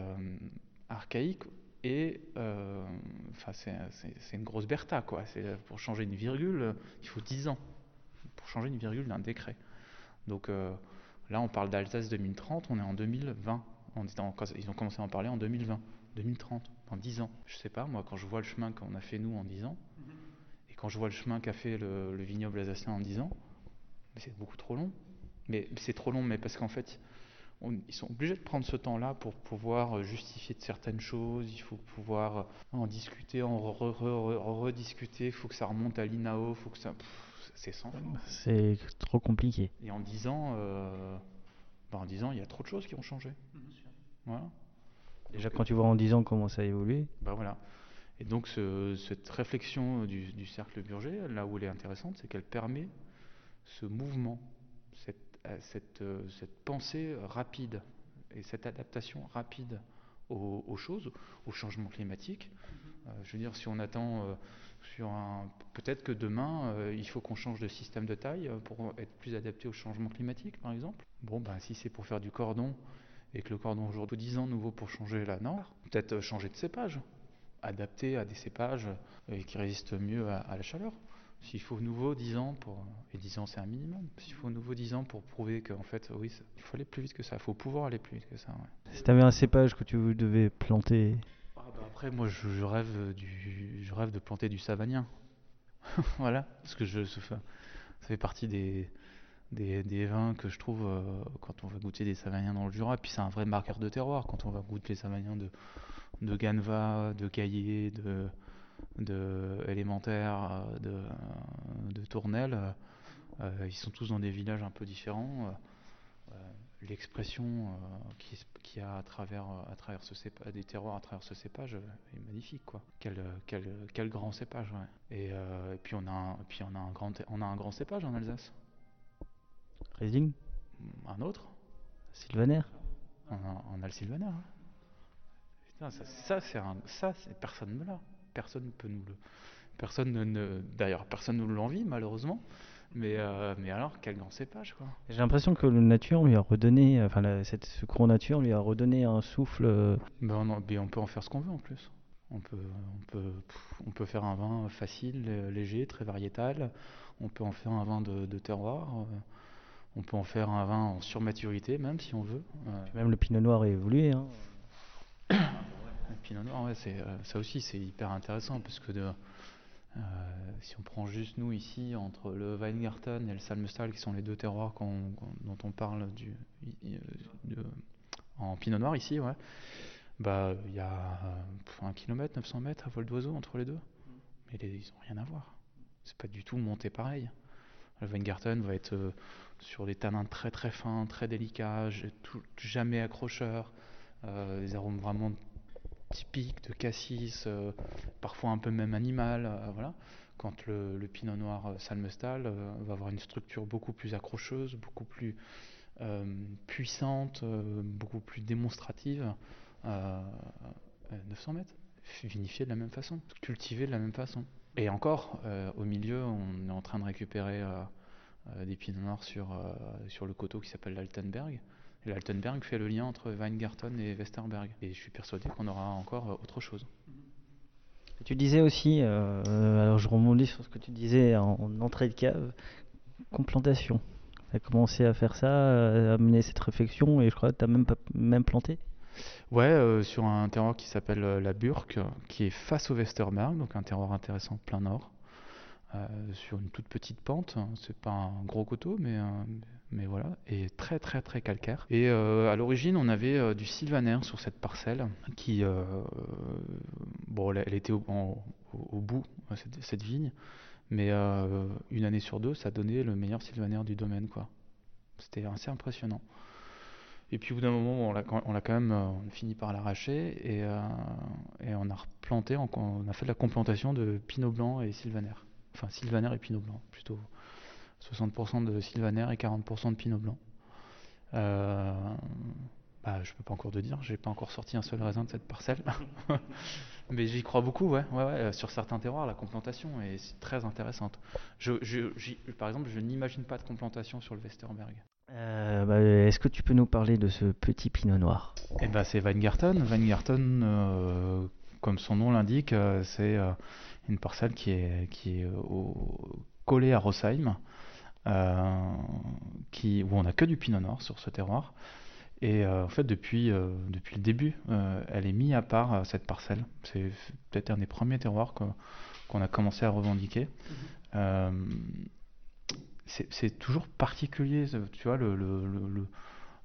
archaïque et enfin, c'est une grosse berta, quoi. Pour changer une virgule, il faut 10 ans. Pour changer une virgule d'un décret. Donc euh, là, on parle d'Alsace 2030, on est en 2020. ils ont commencé à en parler en 2020, 2030, en 10 ans. Je sais pas, moi, quand je vois le chemin qu'on a fait nous en 10 ans, et quand je vois le chemin qu'a fait le, vignoble alsacien en 10 ans, c'est beaucoup trop long. Mais c'est trop long, mais parce qu'en fait, ils sont obligés de prendre ce temps-là pour pouvoir euh, justifier de certaines choses, il faut pouvoir euh, en discuter, en rediscuter, il faut que ça remonte à l'INAO, faut que ça... C'est sans C'est trop compliqué. Et en 10 ans, euh, ben, en 10 ans, il y a trop de choses qui ont changé. Voilà. Déjà, quand tu vois en 10 ans comment ça a évolué. Ben voilà. Et donc, cette réflexion du, du cercle Burger, là où elle est intéressante, c'est qu'elle permet ce mouvement cette, euh, cette, pensée rapide et cette adaptation rapide aux, choses, au changement climatique. Euh, je veux dire, si on attend euh, Peut-être que demain, il faut qu'on change de système de taille pour être plus adapté au changement climatique, par exemple. Bon, ben, si c'est pour faire du cordon et que le cordon aujourd'hui, 10 ans nouveau pour changer la norme, peut-être changer de cépage, adapter à des cépages qui résistent mieux à la chaleur. S'il faut nouveau 10 ans, pour, et 10 ans c'est un minimum, s'il faut nouveau 10 ans pour prouver qu'en fait, oui, il faut aller plus vite que ça, il faut pouvoir aller plus vite que ça. Si tu avais un cépage que tu devais planter Après, moi je, rêve du, je rêve de planter du savanien. voilà, parce que je, ça fait partie des, vins que je trouve euh, quand on va goûter des savaniens dans le Jura. Puis c'est un vrai marqueur de terroir quand on va goûter les savaniens de, de Ganva, de Caillé, de, de élémentaire, de, de Tournelle. Euh, ils sont tous dans des villages un peu différents. Euh, l'expression euh, qui, qui, a à travers, à travers ce cépage, des terroirs à travers ce cépage est magnifique. Quoi. Quel, quel, quel grand cépage. Et, et, puis, on a un, puis on, a un grand, on a un grand cépage en Alsace. Riesling Un autre Sylvaner? On a, on a le Sylvaner. Hein. Putain, ça, ça c'est ça, personne ne l'a personne peut nous le. Personne ne, d'ailleurs, personne ne l'envie malheureusement. Mais, euh, mais alors, quel grand cépage quoi. J'ai l'impression que la nature lui a redonné, enfin cette, ce courant nature lui a redonné un souffle. Euh, ben on, on, peut en faire ce qu'on veut en plus. On peut, on, peut, on peut faire un vin facile, léger, très variétal. On peut en faire un vin de, terroir. Euh, on peut en faire un vin en surmaturité même si on veut. Même le pinot noir est évolué. Hein. Le pinot noir, ouais, c'est, euh, ça aussi c'est hyper intéressant parce que de, euh, si on prend juste nous ici, entre le Weingarten et le Salmestal, qui sont les deux terroirs dont on parle en pinot noir ici, ouais, bah il y a euh, un kilomètre, 900 mètres à vol d'oiseau entre les deux. Mais ils n'ont rien à voir. C'est pas du tout monté pareil. Le Weingarten va être sur des tanins très très fins, très délicats, jamais accrocheurs, des arômes vraiment typique de cassis, euh, parfois un peu même animal, euh, voilà. Quand le, pinot noir euh, salmestal va avoir une structure beaucoup plus accrocheuse, beaucoup plus puissante, beaucoup plus démonstrative, 900 mètres, vinifié de la même façon, cultivé de la même façon. Et encore, au milieu, on est en train de récupérer des pinots noirs sur, sur le coteau qui s'appelle l'Altenberg, l'Altenberg fait le lien entre Weingarten et Westerberg. Et je suis persuadé qu'on aura encore autre chose. Tu disais aussi, alors je remonte sur ce que tu disais en, entrée de cave, complantation. Tu as commencé à faire ça, à mener cette réflexion, et je crois que tu as même, même planté Ouais, euh, sur un terroir qui s'appelle euh, la Burk, qui est face au Westerberg, donc un terroir intéressant plein nord, euh, sur une toute petite pente. C'est pas un gros coteau, mais, mais voilà, et très très très calcaire. Et à l'origine, on avait du sylvaner sur cette parcelle, qui, bon, elle était au, bout, cette, cette, vigne, mais une année sur deux, ça donnait le meilleur sylvaner du domaine, quoi. C'était assez impressionnant. Et puis au bout d'un moment, on l'a, quand même euh, fini par l'arracher et, euh, et, on a replanté, on, a fait de la complantation de pinot blanc et sylvaner. Enfin sylvaner et pinot blanc, plutôt 60% de sylvaner et 40% de pinot blanc. Euh, bah, je peux pas encore te dire, j'ai pas encore sorti un seul raisin de cette parcelle. Mais j'y crois beaucoup, ouais, ouais, ouais, Sur certains terroirs, la complantation est très intéressante. Je, je, par exemple, je n'imagine pas de complantation sur le Westerberg. Euh, bah, Est-ce que tu peux nous parler de ce petit pinot noir? Eh ben, c'est Weingarten. Weingarten, euh, comme son nom l'indique, euh, c'est une parcelle qui est, qui est collée à Rosheim, qui, où on n'a que du pinot noir sur ce terroir. Et en fait, depuis, depuis le début, elle est mise à part cette parcelle. C'est peut-être un des premiers terroirs qu'on a commencé à revendiquer. Mhm c'est toujours particulier, tu vois, le, le,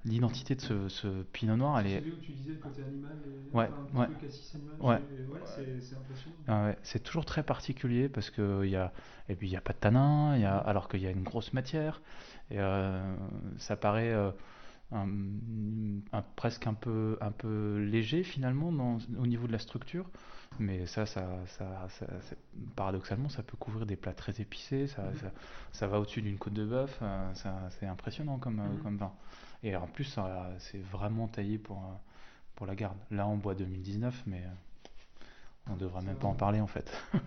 l'identité de ce, ce, pinot noir, elle est. tu disais le côté animal, ouais, ouais, ouais. c'est impressionnant. Ah c'est toujours très particulier parce que il y a et puis il y a pas de tanin, y a alors qu'il y a une grosse matière et euh, ça paraît euh, un, presque un peu un peu léger finalement dans, au niveau de la structure. Mais ça, ça, ça, paradoxalement, ça peut couvrir des plats très épicés, ça, mhm. ça, va au-dessus d'une côte de bœuf, euh, c'est impressionnant comme, comme vin. Et en plus, c'est vraiment taillé pour, euh, pour la garde. Là, on boit 2019, mais on devrait même pas en parler en fait.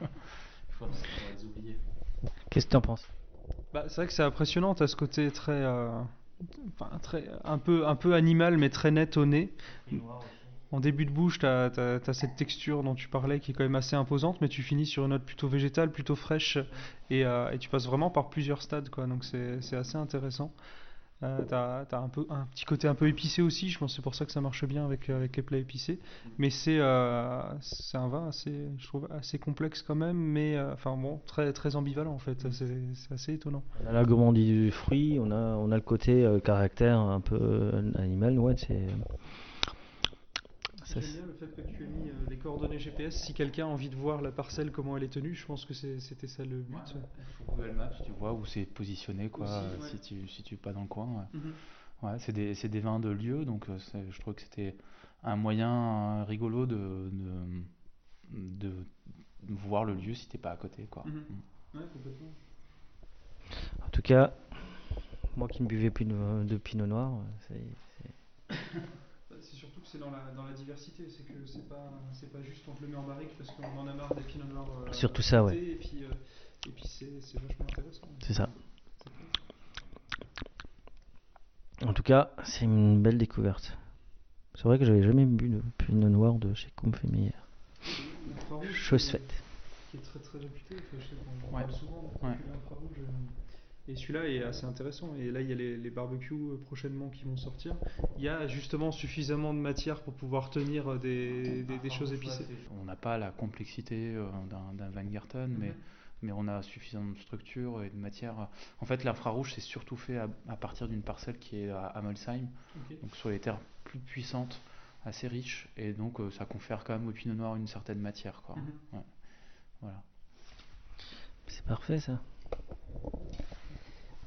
Qu'est-ce que tu en penses? Bah, C'est vrai que c'est impressionnant, tu as ce côté très, enfin, très un, peu, un peu animal, mais très net au nez en début de bouche, tu as, cette texture dont tu parlais qui est quand même assez imposante, mais tu finis sur une note plutôt végétale, plutôt fraîche, et, euh, tu passes vraiment par plusieurs stades, quoi. Donc c'est assez intéressant. Euh, tu as, un, petit côté un peu épicé aussi, je pense c'est pour ça que ça marche bien avec, avec les plats épicés. Mais c'est euh, un vin assez, je trouve, assez complexe quand même, mais euh, enfin bon, très, très ambivalent en fait, c'est assez étonnant. On a la gourmandise du fruit, on a, on a le côté caractère un peu animal, ouais, c'est J'aime bien le fait que tu aies mis euh, les coordonnées GPS. Si quelqu'un a envie de voir la parcelle, comment elle est tenue, je pense que c'était ça le but. Ouais, Google Maps, tu vois où c'est positionné, quoi, si tu si tu pas dans le coin. Ouais. Mhm. c'est des, des, vins de lieu, donc euh, je trouve que c'était un moyen rigolo de, de, de, voir le lieu si t'es pas à côté, quoi. Mhm. Mm. complètement. En tout cas, moi qui ne buvais plus de, de pinot noir, c'est c'est dans la, dans la diversité, c'est que c'est pas, c'est pas juste on te le met en barrique parce qu'on en a marre des pinots noirs. Euh, Surtout ça, ouais. Et puis, euh, et puis c'est, c'est vachement intéressant. C'est ça. En tout cas, c'est une belle découverte. C'est vrai que j'avais jamais bu de pinot noir de chez Comfémière. Chose faite. Qui est très très réputé, je sais qu'on ouais. parle souvent ouais. infrarouge. Et celui-là est assez intéressant. Et là, il y a les, barbecues euh, prochainement qui vont sortir. Il y a justement suffisamment de matière pour pouvoir tenir euh, des, choses épicées. On n'a pas la complexité euh, d'un Weingarten, mais, mhm. mais on a suffisamment de structure et de matière. En fait, l'infrarouge, c'est surtout fait à, partir d'une parcelle qui est à Amelsheim, donc sur les terres plus puissantes, assez riches. Et donc, ça confère quand même au pinot noir une certaine matière. Quoi. Mhm. Voilà. C'est parfait ça.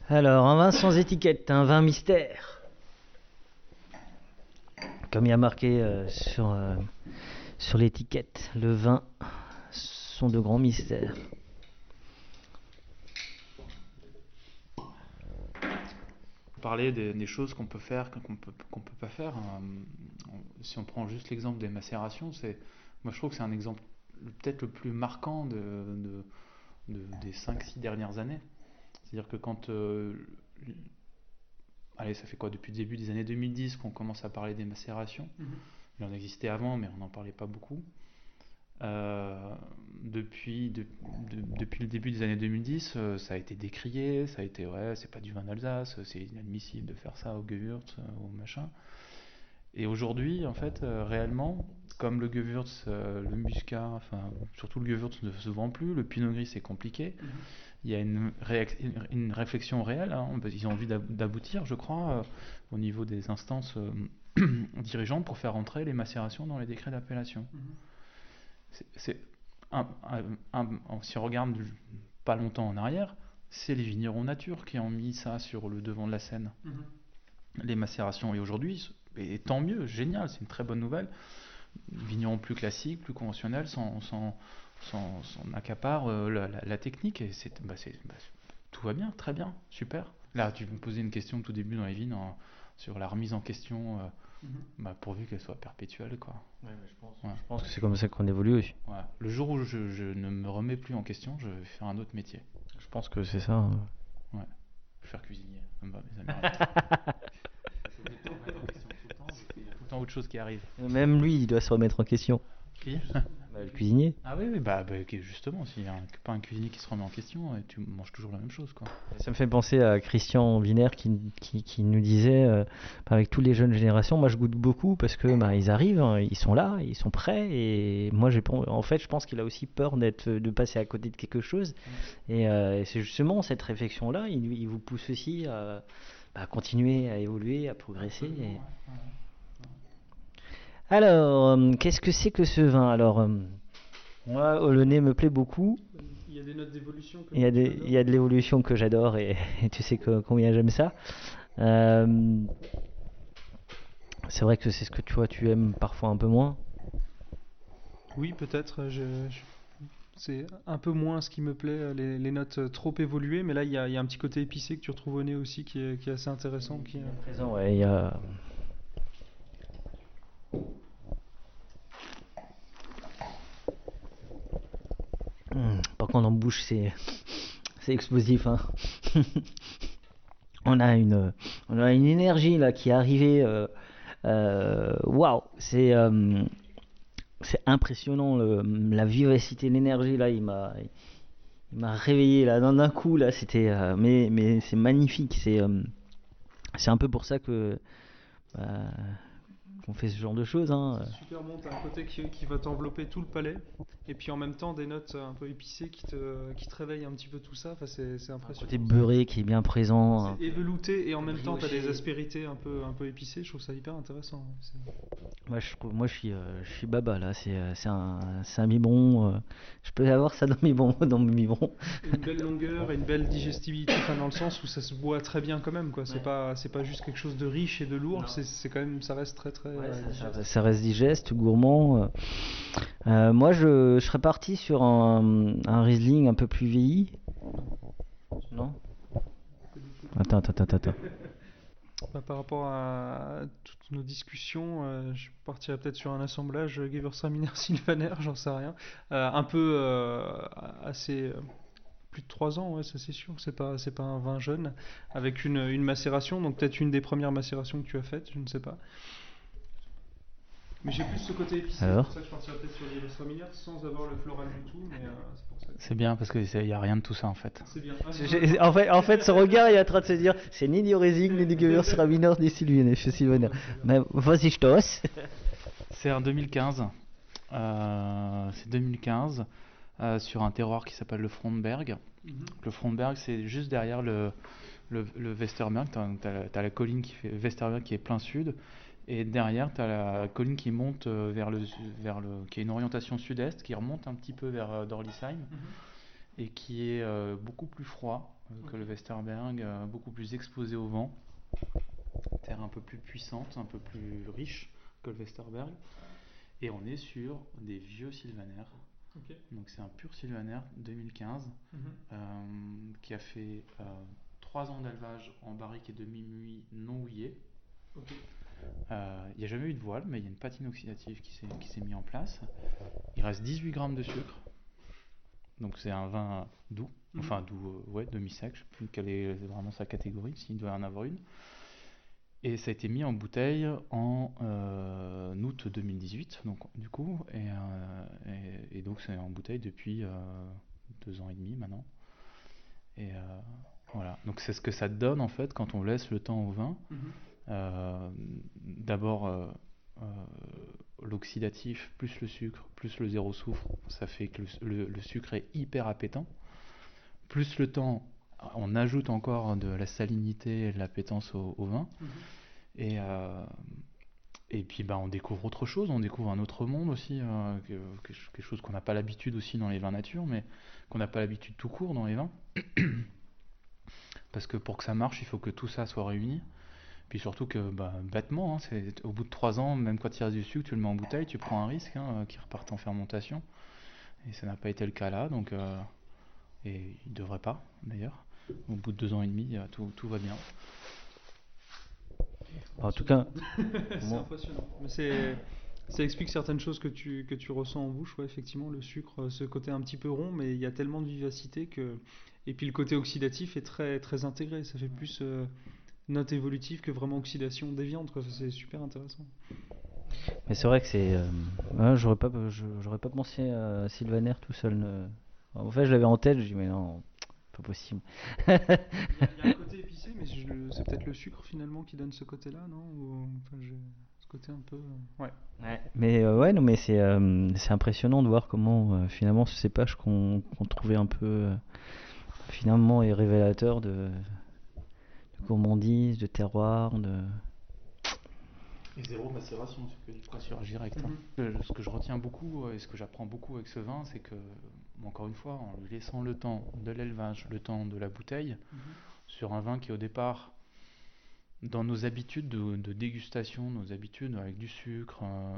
Alors, un vin sans étiquette, un vin mystère. Comme il y a marqué euh, sur, euh, sur l'étiquette, le vin sont de grands mystères. Parler des, choses qu'on peut faire, qu'on peut, qu'on peut pas faire. Hein. si on prend juste l'exemple des macérations, c'est, moi je trouve que c'est un exemple peut-être le plus marquant de, de des 5-6 dernières années. C'est-à-dire que quand euh, allez, ça fait quoi depuis le début des années 2010 qu'on commence à parler des macérations? Mhm. Il en existait avant, mais on n'en parlait pas beaucoup. Euh, depuis, depuis le début des années 2010, euh, ça a été décrié, ça a été ouais, c'est pas du vin d'Alsace, c'est inadmissible de faire ça au Gewürz, au machin. Et aujourd'hui, en fait, réellement, comme le Gewürz, le Muscat, enfin surtout le Gewürz ne se vend plus, le Pinot Gris c'est compliqué. Mhm il y a une, une réflexion réelle. Hein. Ils ont envie d'aboutir, je crois, euh, au niveau des instances euh, dirigeantes pour faire entrer les macérations dans les décrets d'appellation. C'est si on regarde pas longtemps en arrière, c'est les vignerons nature qui ont mis ça sur le devant de la scène. Mm-hmm. Les macérations. Et aujourd'hui, et tant mieux, génial, c'est une très bonne nouvelle. Vignerons plus classiques, plus conventionnels, sans, sans accapare euh, la, technique et c'est, bah, bah, tout va bien, très bien, super. Là, tu me posais une question tout début dans les vignes sur la remise en question, euh, mhm. bah, pourvu qu'elle soit perpétuelle. Quoi. je, pense, que c'est comme ça qu'on évolue aussi. Le jour où je, ne me remets plus en question, je vais faire un autre métier. Je pense que c'est ça. Hein. Ouais. Je vais faire cuisinier. Mes amis. autre chose qui arrive. Même lui, il doit se remettre en question. Qui? Bah, le cuisinier. Ah oui, oui bah, bah justement, s'il n'y a pas un cuisinier qui se remet en question, tu manges toujours la même chose. Quoi. Ça me fait penser à Christian Wiener qui, qui, qui nous disait, euh, avec toutes les jeunes générations, moi je goûte beaucoup parce que bah, ils arrivent, hein, ils sont là, ils sont prêts, et moi j'ai en fait je pense qu'il a aussi peur d'être, de passer à côté de quelque chose. Mm. Euh, et, c'est justement cette réflexion-là, il, il, vous pousse aussi à, à, continuer à évoluer, à progresser. Et... Alors, euh, qu'est-ce que c'est que ce vin? Alors, euh, moi, le nez me plaît beaucoup. Il y a des notes d'évolution. Il y a, il y a de l'évolution que j'adore et, tu sais que, combien j'aime ça. Euh, c'est vrai que c'est ce que tu vois, tu aimes parfois un peu moins. Oui, peut-être. c'est un peu moins ce qui me plaît, les, notes trop évoluées, mais là il y, a, un petit côté épicé que tu retrouves au nez aussi qui est, assez intéressant. Qui est... présent, ouais, il y a par contre, en bouche, c'est explosif. Hein. on a une on a une énergie là qui est arrivée. Euh, euh, waouh, c'est euh, c'est impressionnant la vivacité, l'énergie là. Il m'a il m'a réveillé là d'un coup là. C'était mais mais c'est magnifique. C'est c'est un peu pour ça que bah, qu'on fait ce genre de choses. Hein. Super bon, t'as un côté qui, qui va t'envelopper tout le palais, et puis en même temps des notes un peu épicées qui te, qui te réveillent un petit peu tout ça. Enfin, c'est, c'est impressionnant. Un côté beurré qui est bien présent. C'est évelouté et en même temps t'as des aspérités un peu, un peu épicées. Je trouve ça hyper intéressant. Moi, je, moi, je suis, euh, je suis baba là. C'est, euh, c'est un, c'est un mi-bon. Euh, je peux avoir ça dans mes bons, dans mes mi-bon. Une belle longueur et une belle digestibilité, enfin, dans le sens où ça se boit très bien quand même. Quoi. C'est pas, c'est pas juste quelque chose de riche et de lourd. C'est, c'est quand même, ça reste très très ça, reste digeste, gourmand. Euh, moi, je, serais parti sur un, Riesling un peu plus vieilli. Non? Attends, attends, attends, attends. Bah, par rapport à toutes nos discussions, euh, je partirais peut-être sur un assemblage Gewürztraminer Sylvaner, j'en sais rien. Euh, un peu assez plus de 3 ans, ouais, ça c'est sûr. C'est pas, c'est pas un vin jeune, avec une, une macération, donc peut-être une des premières macérations que tu as faites, je ne sais pas. Mais j'ai plus ce côté épicé, c'est pour ça que je partirais peut-être sur les Straminer sans avoir le floral du tout. Mais, euh, c'est, pour ça c'est bien parce qu'il n'y a rien de tout ça en fait. C'est bien. Ah, en, fait en fait, ce regard il est en train de se dire c'est ni du Riesling, ni du Gewürztraminer, ni Sylvaner. Sylvaner. Mais vas-y, je t'ose. C'est en 2015. Euh, c'est 2015 euh, sur un terroir qui s'appelle le Frontberg. Mhm. Le Frontberg, c'est juste derrière le, le, le Westerberg. Tu as, la colline qui fait Westerberg qui est plein sud. Et derrière, tu as la colline qui monte euh, vers le, vers le, qui a une orientation sud-est, qui remonte un petit peu vers euh, Dorlisheim, mhm. et qui est euh, beaucoup plus froid que le Westerberg, beaucoup plus exposé au vent. Terre un peu plus puissante, un peu plus riche que le Westerberg. Et on est sur des vieux sylvanaires. Donc c'est un pur sylvanaire 2015 mhm. qui a fait 3 ans d'élevage en barrique et demi-muit non houillé. Il euh, n'y a jamais eu de voile, mais il y a une patine oxydative qui s'est mise en place. Il reste 18 grammes de sucre. Donc c'est un vin doux, mhm. enfin doux, euh, ouais, demi-sec. Je ne sais plus quelle est vraiment sa catégorie, s'il doit en avoir une. Et ça a été mis en bouteille en août 2018, donc du coup, et, et, donc c'est en bouteille depuis deux ans et demi maintenant. Et voilà, donc c'est ce que ça donne en fait quand on laisse le temps au vin. Mhm. D'abord l'oxydatif plus le sucre plus le zéro soufre, ça fait que le, sucre est hyper appétant. Plus le temps, on ajoute encore de la salinité et de l'appétence au, vin. Mhm. Et, euh, et puis bah, on découvre autre chose, on découvre un autre monde aussi, euh, quelque chose qu'on n'a pas l'habitude aussi dans les vins nature, mais qu'on n'a pas l'habitude tout court dans les vins. Parce que pour que ça marche, il faut que tout ça soit réuni. Puis surtout que, bah, bêtement, hein, c'est, au bout de 3 ans, même quand il reste du sucre, tu le mets en bouteille, tu prends un risque hein, euh, qui reparte en fermentation. Et ça n'a pas été le cas là, donc, euh, et il ne devrait pas d'ailleurs. Au bout de 2 ans et demi, euh, tout, tout va bien. En tout cas, c'est impressionnant. Mais ça explique certaines choses que tu, que tu ressens en bouche. Ouais, effectivement, le sucre, ce côté un petit peu rond, mais il y a tellement de vivacité que. Et puis le côté oxydatif est très, très intégré. Ça fait plus note évolutive que vraiment oxydation déviante. C'est super intéressant. Mais c'est vrai que c'est. Euh, j'aurais pas, j'aurais pas pensé à Sylvaner tout seul. En fait, je l'avais en tête, je dis mais non, pas possible. il, y a, un côté épicé, mais c'est peut-être le sucre finalement qui donne ce côté-là, non? Enfin, Ce côté un peu. Euh, ouais. ouais. Mais euh, ouais, non, mais c'est c'est impressionnant de voir comment finalement ce cépage qu'on trouvait un peu finalement est révélateur de gourmandise, de terroir, de... Et zéro macération, c'est que du pressurage direct. Hein. Mhm. Ce que je retiens beaucoup euh, et ce que j'apprends beaucoup avec ce vin, c'est que, encore une fois, en lui laissant le temps de l'élevage, le temps de la bouteille, mhm. sur un vin qui au départ, dans nos habitudes de, dégustation, nos habitudes avec du sucre, euh,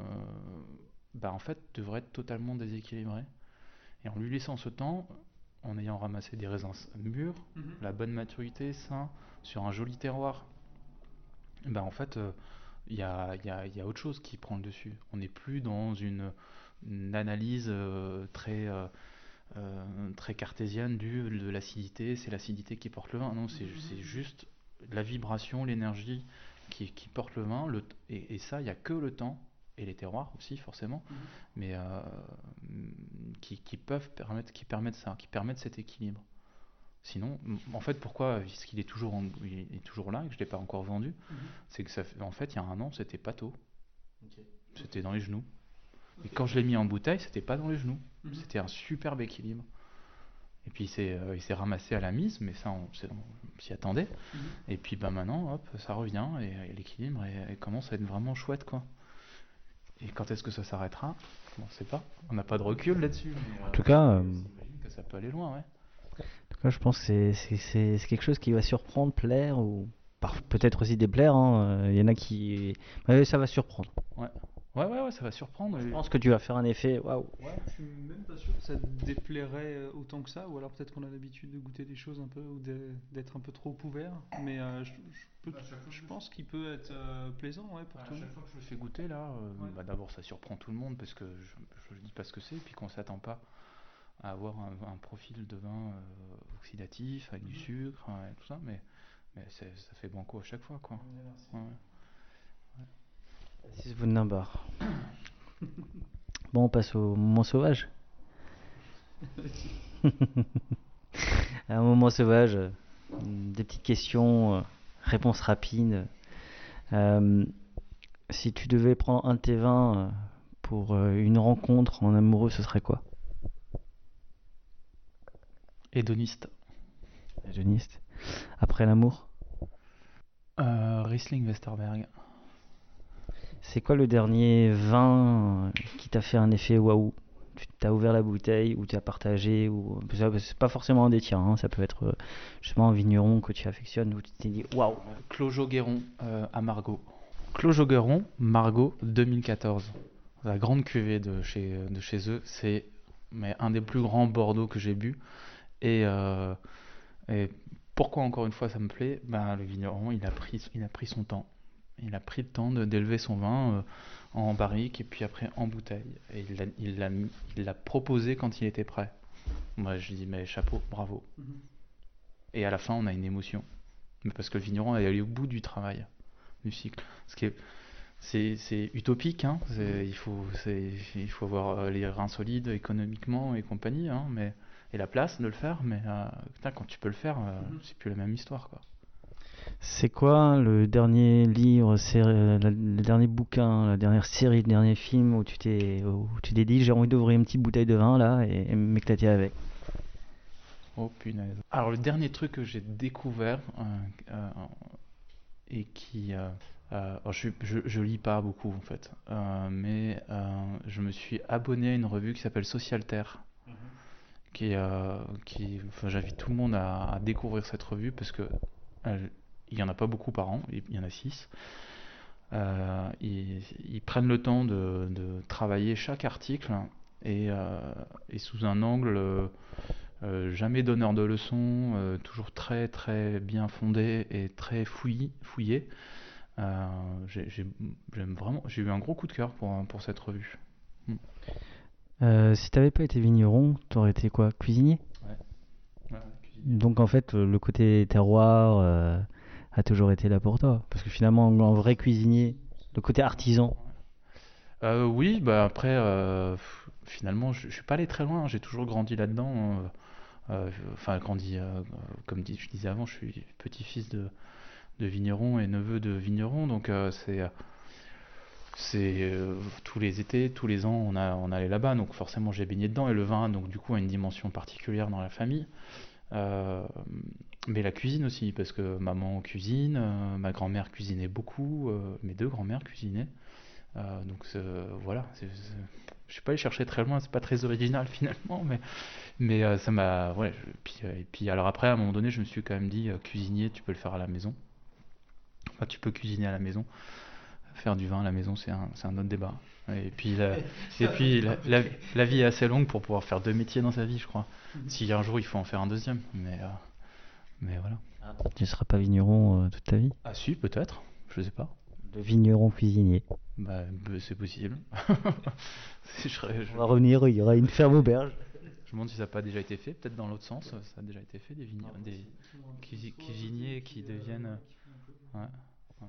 bah en fait, devrait être totalement déséquilibré. Et en lui laissant ce temps, en ayant ramassé des raisins mûrs, mhm. la bonne maturité, sain, sur un joli terroir, ben en fait, il euh, y, a, autre chose qui prend le dessus. On n'est plus dans une, analyse euh, très, euh, très cartésienne du, de l'acidité, c'est l'acidité qui porte le vin. Non, c'est juste la vibration, l'énergie qui, porte le vin. Le, et, et ça, il n'y a que le temps et les terroirs aussi forcément, mhm. mais euh, qui, peuvent permettre, qui permettent ça, qui permettent cet équilibre. Sinon, en fait, pourquoi est-ce qu'il est toujours, est toujours là et que je l'ai pas encore vendu, mhm. c'est que ça, en fait, il y a un an, c'était pas tôt, c'était dans les genoux. Et quand je l'ai mis en bouteille, c'était pas dans les genoux, mhm. c'était un superbe équilibre. Et puis euh, il s'est ramassé à la mise, mais ça on, s'y attendait. Et puis bah maintenant, hop, ça revient et, l'équilibre commence à être vraiment chouette quoi. Et quand est-ce que ça s'arrêtera? On ne sait pas. On n'a pas de recul là-dessus. En tout cas, euh, que ça peut aller loin, ouais. Cas, je pense que c'est quelque chose qui va surprendre, plaire ou peut-être aussi déplaire. Hein. Il y en a qui, ça va surprendre. Ouais. Ouais, ouais, ouais, ça va surprendre. Je pense que tu vas faire un effet waouh. Ouais, je suis même pas sûr que ça te déplairait euh, autant que ça, ou alors peut-être qu'on a l'habitude de goûter des choses un peu, ou d'être un peu trop ouvert. Mais euh, je, je, pense qu'il peut être euh, plaisant ouais, pour à tout chaque fois que je le fais goûter, là, bah, d'abord ça surprend tout le monde parce que je ne dis pas ce que c'est, puis qu'on s'attend pas à avoir un, profil de vin oxydatif avec du mhm. sucre et tout ça, mais, mais ça fait banco à chaque fois. quoi. Ouais, Bon, on passe au moment sauvage. un moment sauvage, des petites questions, euh, réponses rapides. Euh, si tu devais prendre un de tes vins euh, pour une rencontre en amoureux, ce serait quoi? Hédoniste. Hédoniste. Après l'amour? Riesling Westerberg. C'est quoi le dernier vin qui t'a fait un effet waouh? Tu t'as ouvert la bouteille ou tu as partagé ou c'est pas forcément un des tiens, hein. ça peut être euh, justement un vigneron que tu affectionnes ou tu t'es dit waouh. Clos Guéron euh, à Margot. Clos Guéron, Margot 2014. La grande cuvée de chez, de chez eux, c'est mais un des plus grands Bordeaux que j'ai bu et, euh, et pourquoi encore une fois ça me plaît? Ben, Le vigneron, il a, pris, il a pris son temps. Il a pris le temps d'élever son vin euh, en barrique et puis après en bouteille. Et il l'a il proposé quand il était prêt. Moi, je dis, mais chapeau, bravo. Mhm. Et à la fin, on a une émotion. Parce que le vigneron est allé au bout du travail. du cycle. Ce qui est c'est utopique, hein. il, faut, il faut avoir euh, les reins solides économiquement et compagnie, hein, mais, et la place de le faire, mais euh, quand tu peux le faire, euh, mhm. c'est plus la même histoire. Quoi. C'est quoi le dernier livre, le dernier bouquin, la dernière série, le dernier film où tu t'es tu dit j'ai envie d'ouvrir une petite bouteille de vin là et, et m'éclater avec? Oh punaise. Alors le dernier truc que j'ai découvert et qui euh, je, je, lis pas beaucoup en fait, euh, mais euh, je me suis abonné à une revue qui s'appelle Socialterre, enfin, j'invite tout le monde à, découvrir cette revue parce que il y en a pas beaucoup par an, il y en a six. Ils, prennent le temps de, travailler chaque article et, et sous un angle jamais donneur de leçons, toujours très très bien fondé et très fouillé. fouillé. Euh, j'aime vraiment, j'ai eu un gros coup de cœur pour, pour cette revue. Hmm. Euh, si t'avais pas été vigneron, t'aurais été quoi Cuisinier? Ouais. Donc en fait, le côté terroir euh, a toujours été là pour toi. Parce que finalement, en vrai cuisinier, le côté artisan. oui, bah après, finalement, je, je suis pas allé très loin. J'ai toujours grandi là-dedans. Enfin, grandi, comme je disais avant, je suis petit-fils de, de vigneron et neveu de vigneron. Donc euh, c'est c'est euh, tous les étés, tous les ans, on, allait là-bas, donc forcément j'ai baigné dedans, et le vin, donc du coup, a une dimension particulière dans la famille. Euh, mais la cuisine aussi, parce que maman cuisine, ma grand-mère cuisinait beaucoup, mes deux grand-mères cuisinaient. donc voilà, je je suis pas allé chercher très loin, c'est pas très original finalement, mais, ça m'a. Et puis alors après, à un moment donné, je me suis quand même dit, cuisinier, tu peux le faire à la maison tu peux cuisiner à la maison. Faire du vin à la maison, c'est un, un, autre débat. Et puis, la, et puis la, vie est assez longue pour pouvoir faire deux métiers dans sa vie, je crois. Mhm. Si un jour il faut en faire un deuxième, mais, euh, mais voilà. Ah, tu ne seras pas vigneron euh, toute ta vie? Ah si, peut-être, je sais pas. De vigneron cuisinier bah, bah c'est possible. On va revenir, il y aura une ferme auberge. Je me demande si ça n'a pas déjà été fait, peut-être dans l'autre sens, ça a déjà été fait, des, des cuisiniers qui deviennent... Ouais. Bah,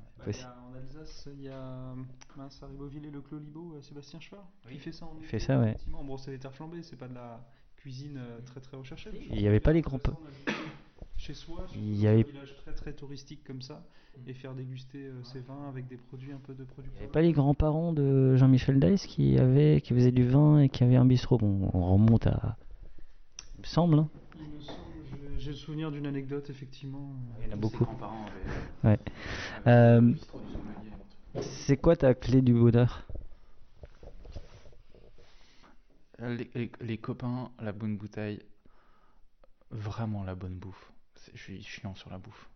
en Alsace, il y a mince, à Ribeauville et le Clos Libo, euh, Sébastien Chevard, oui. qui fait ça en Il fait ça, ouais. Bon, c'est des terres flambées, c'est pas de la cuisine euh, très très recherchée. Il n'y avait pas les grands Chez soi, il y avait un village très très touristique comme ça, et faire déguster euh, ses vins avec des produits un peu de produits. Il n'y avait pas les grands-parents de Jean-Michel Dice qui, avait, qui faisaient du vin et qui avaient un bistrot. Bon, on remonte à. Il me semble. Hein. Il me semble j'ai le souvenir d'une anecdote, effectivement. Il y en a beaucoup. Ouais. Euh, c'est quoi ta clé du bonheur? Les, copains, la bonne bouteille, vraiment la bonne bouffe. Je suis chiant sur la bouffe.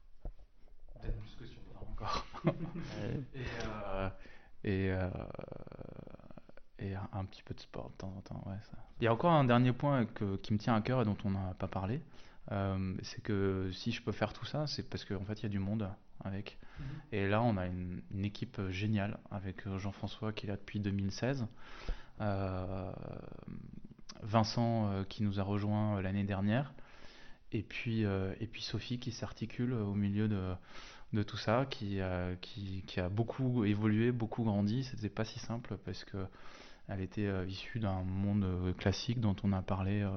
Peut-être plus que sur le encore. et, euh, et, euh, et un, petit peu de sport de temps en temps. Ouais, ça. Il y a encore un dernier point que, qui me tient à cœur et dont on n'a pas parlé. Euh, c'est que si je peux faire tout ça, c'est parce qu'en fait, il y a du monde avec. Mhm. Et là, on a une, équipe géniale avec Jean-François qui est là depuis 2016. Euh, Vincent euh, qui nous a rejoint l'année dernière. Et puis, et puis Sophie qui s'articule au milieu de, de tout ça, qui, qui, qui, a beaucoup évolué, beaucoup grandi. C'était pas si simple parce que elle était euh, issue d'un monde euh, classique dont on a parlé euh,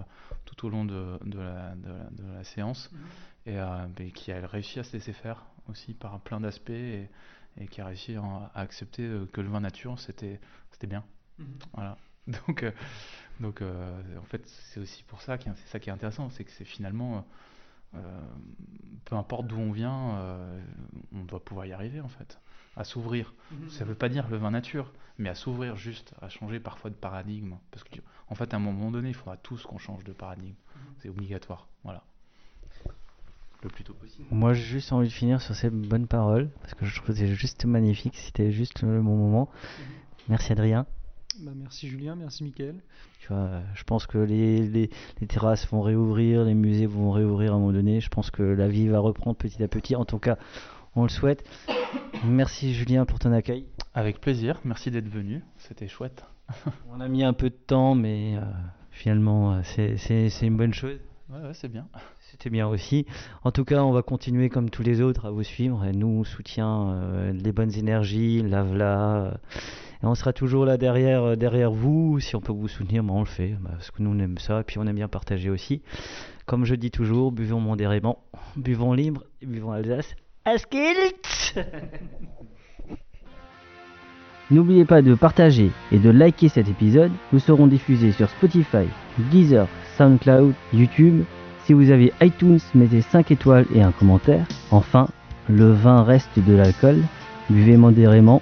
tout au long de, la, séance mhm. et, qui a réussi à se laisser faire aussi par plein d'aspects et, qui a réussi à, accepter que le vin nature c'était bien. Mhm. Voilà. Donc, donc en fait, c'est aussi pour ça, c'est ça qui est intéressant, c'est que c'est finalement, peu importe d'où on vient, on doit pouvoir y arriver en fait à s'ouvrir. Mhm. Ça ne veut pas dire le vin nature, mais à s'ouvrir juste, à changer parfois de paradigme. Parce qu'en en fait, à un moment donné, il faudra tous qu'on change de paradigme. Mhm. C'est obligatoire. Voilà. Le plus tôt possible. Moi, j'ai juste envie de finir sur ces bonnes paroles, parce que je trouve que c'est juste magnifique. C'était juste le bon moment. Mhm. Merci Adrien. Bah, merci Julien, merci Mickaël. Tu vois, euh, je pense que les, les, les, terrasses vont réouvrir, les musées vont réouvrir à un moment donné. Je pense que la vie va reprendre petit à petit. En tout cas, on le souhaite. Merci Julien pour ton accueil. Avec plaisir, merci d'être venu, c'était chouette. on a mis un peu de temps, mais euh, finalement euh, c'est une bonne chose. Ouais, c'est bien. C'était bien aussi. En tout cas, on va continuer comme tous les autres à vous suivre. Et nous, on soutient euh, les bonnes énergies, l'AVLA. On sera toujours là derrière, euh, derrière vous. Si on peut vous soutenir, ben, on le fait. Bah, parce que nous, on aime ça. Et puis, on aime bien partager aussi. Comme je dis toujours, buvons modérément, buvons libre, buvons Alsace. Askilt N'oubliez pas de partager et de liker cet épisode. Nous serons diffusés sur Spotify, Deezer, SoundCloud, YouTube. Si vous avez iTunes, mettez 5 étoiles et un commentaire. Enfin, le vin reste de l'alcool. Buvez modérément,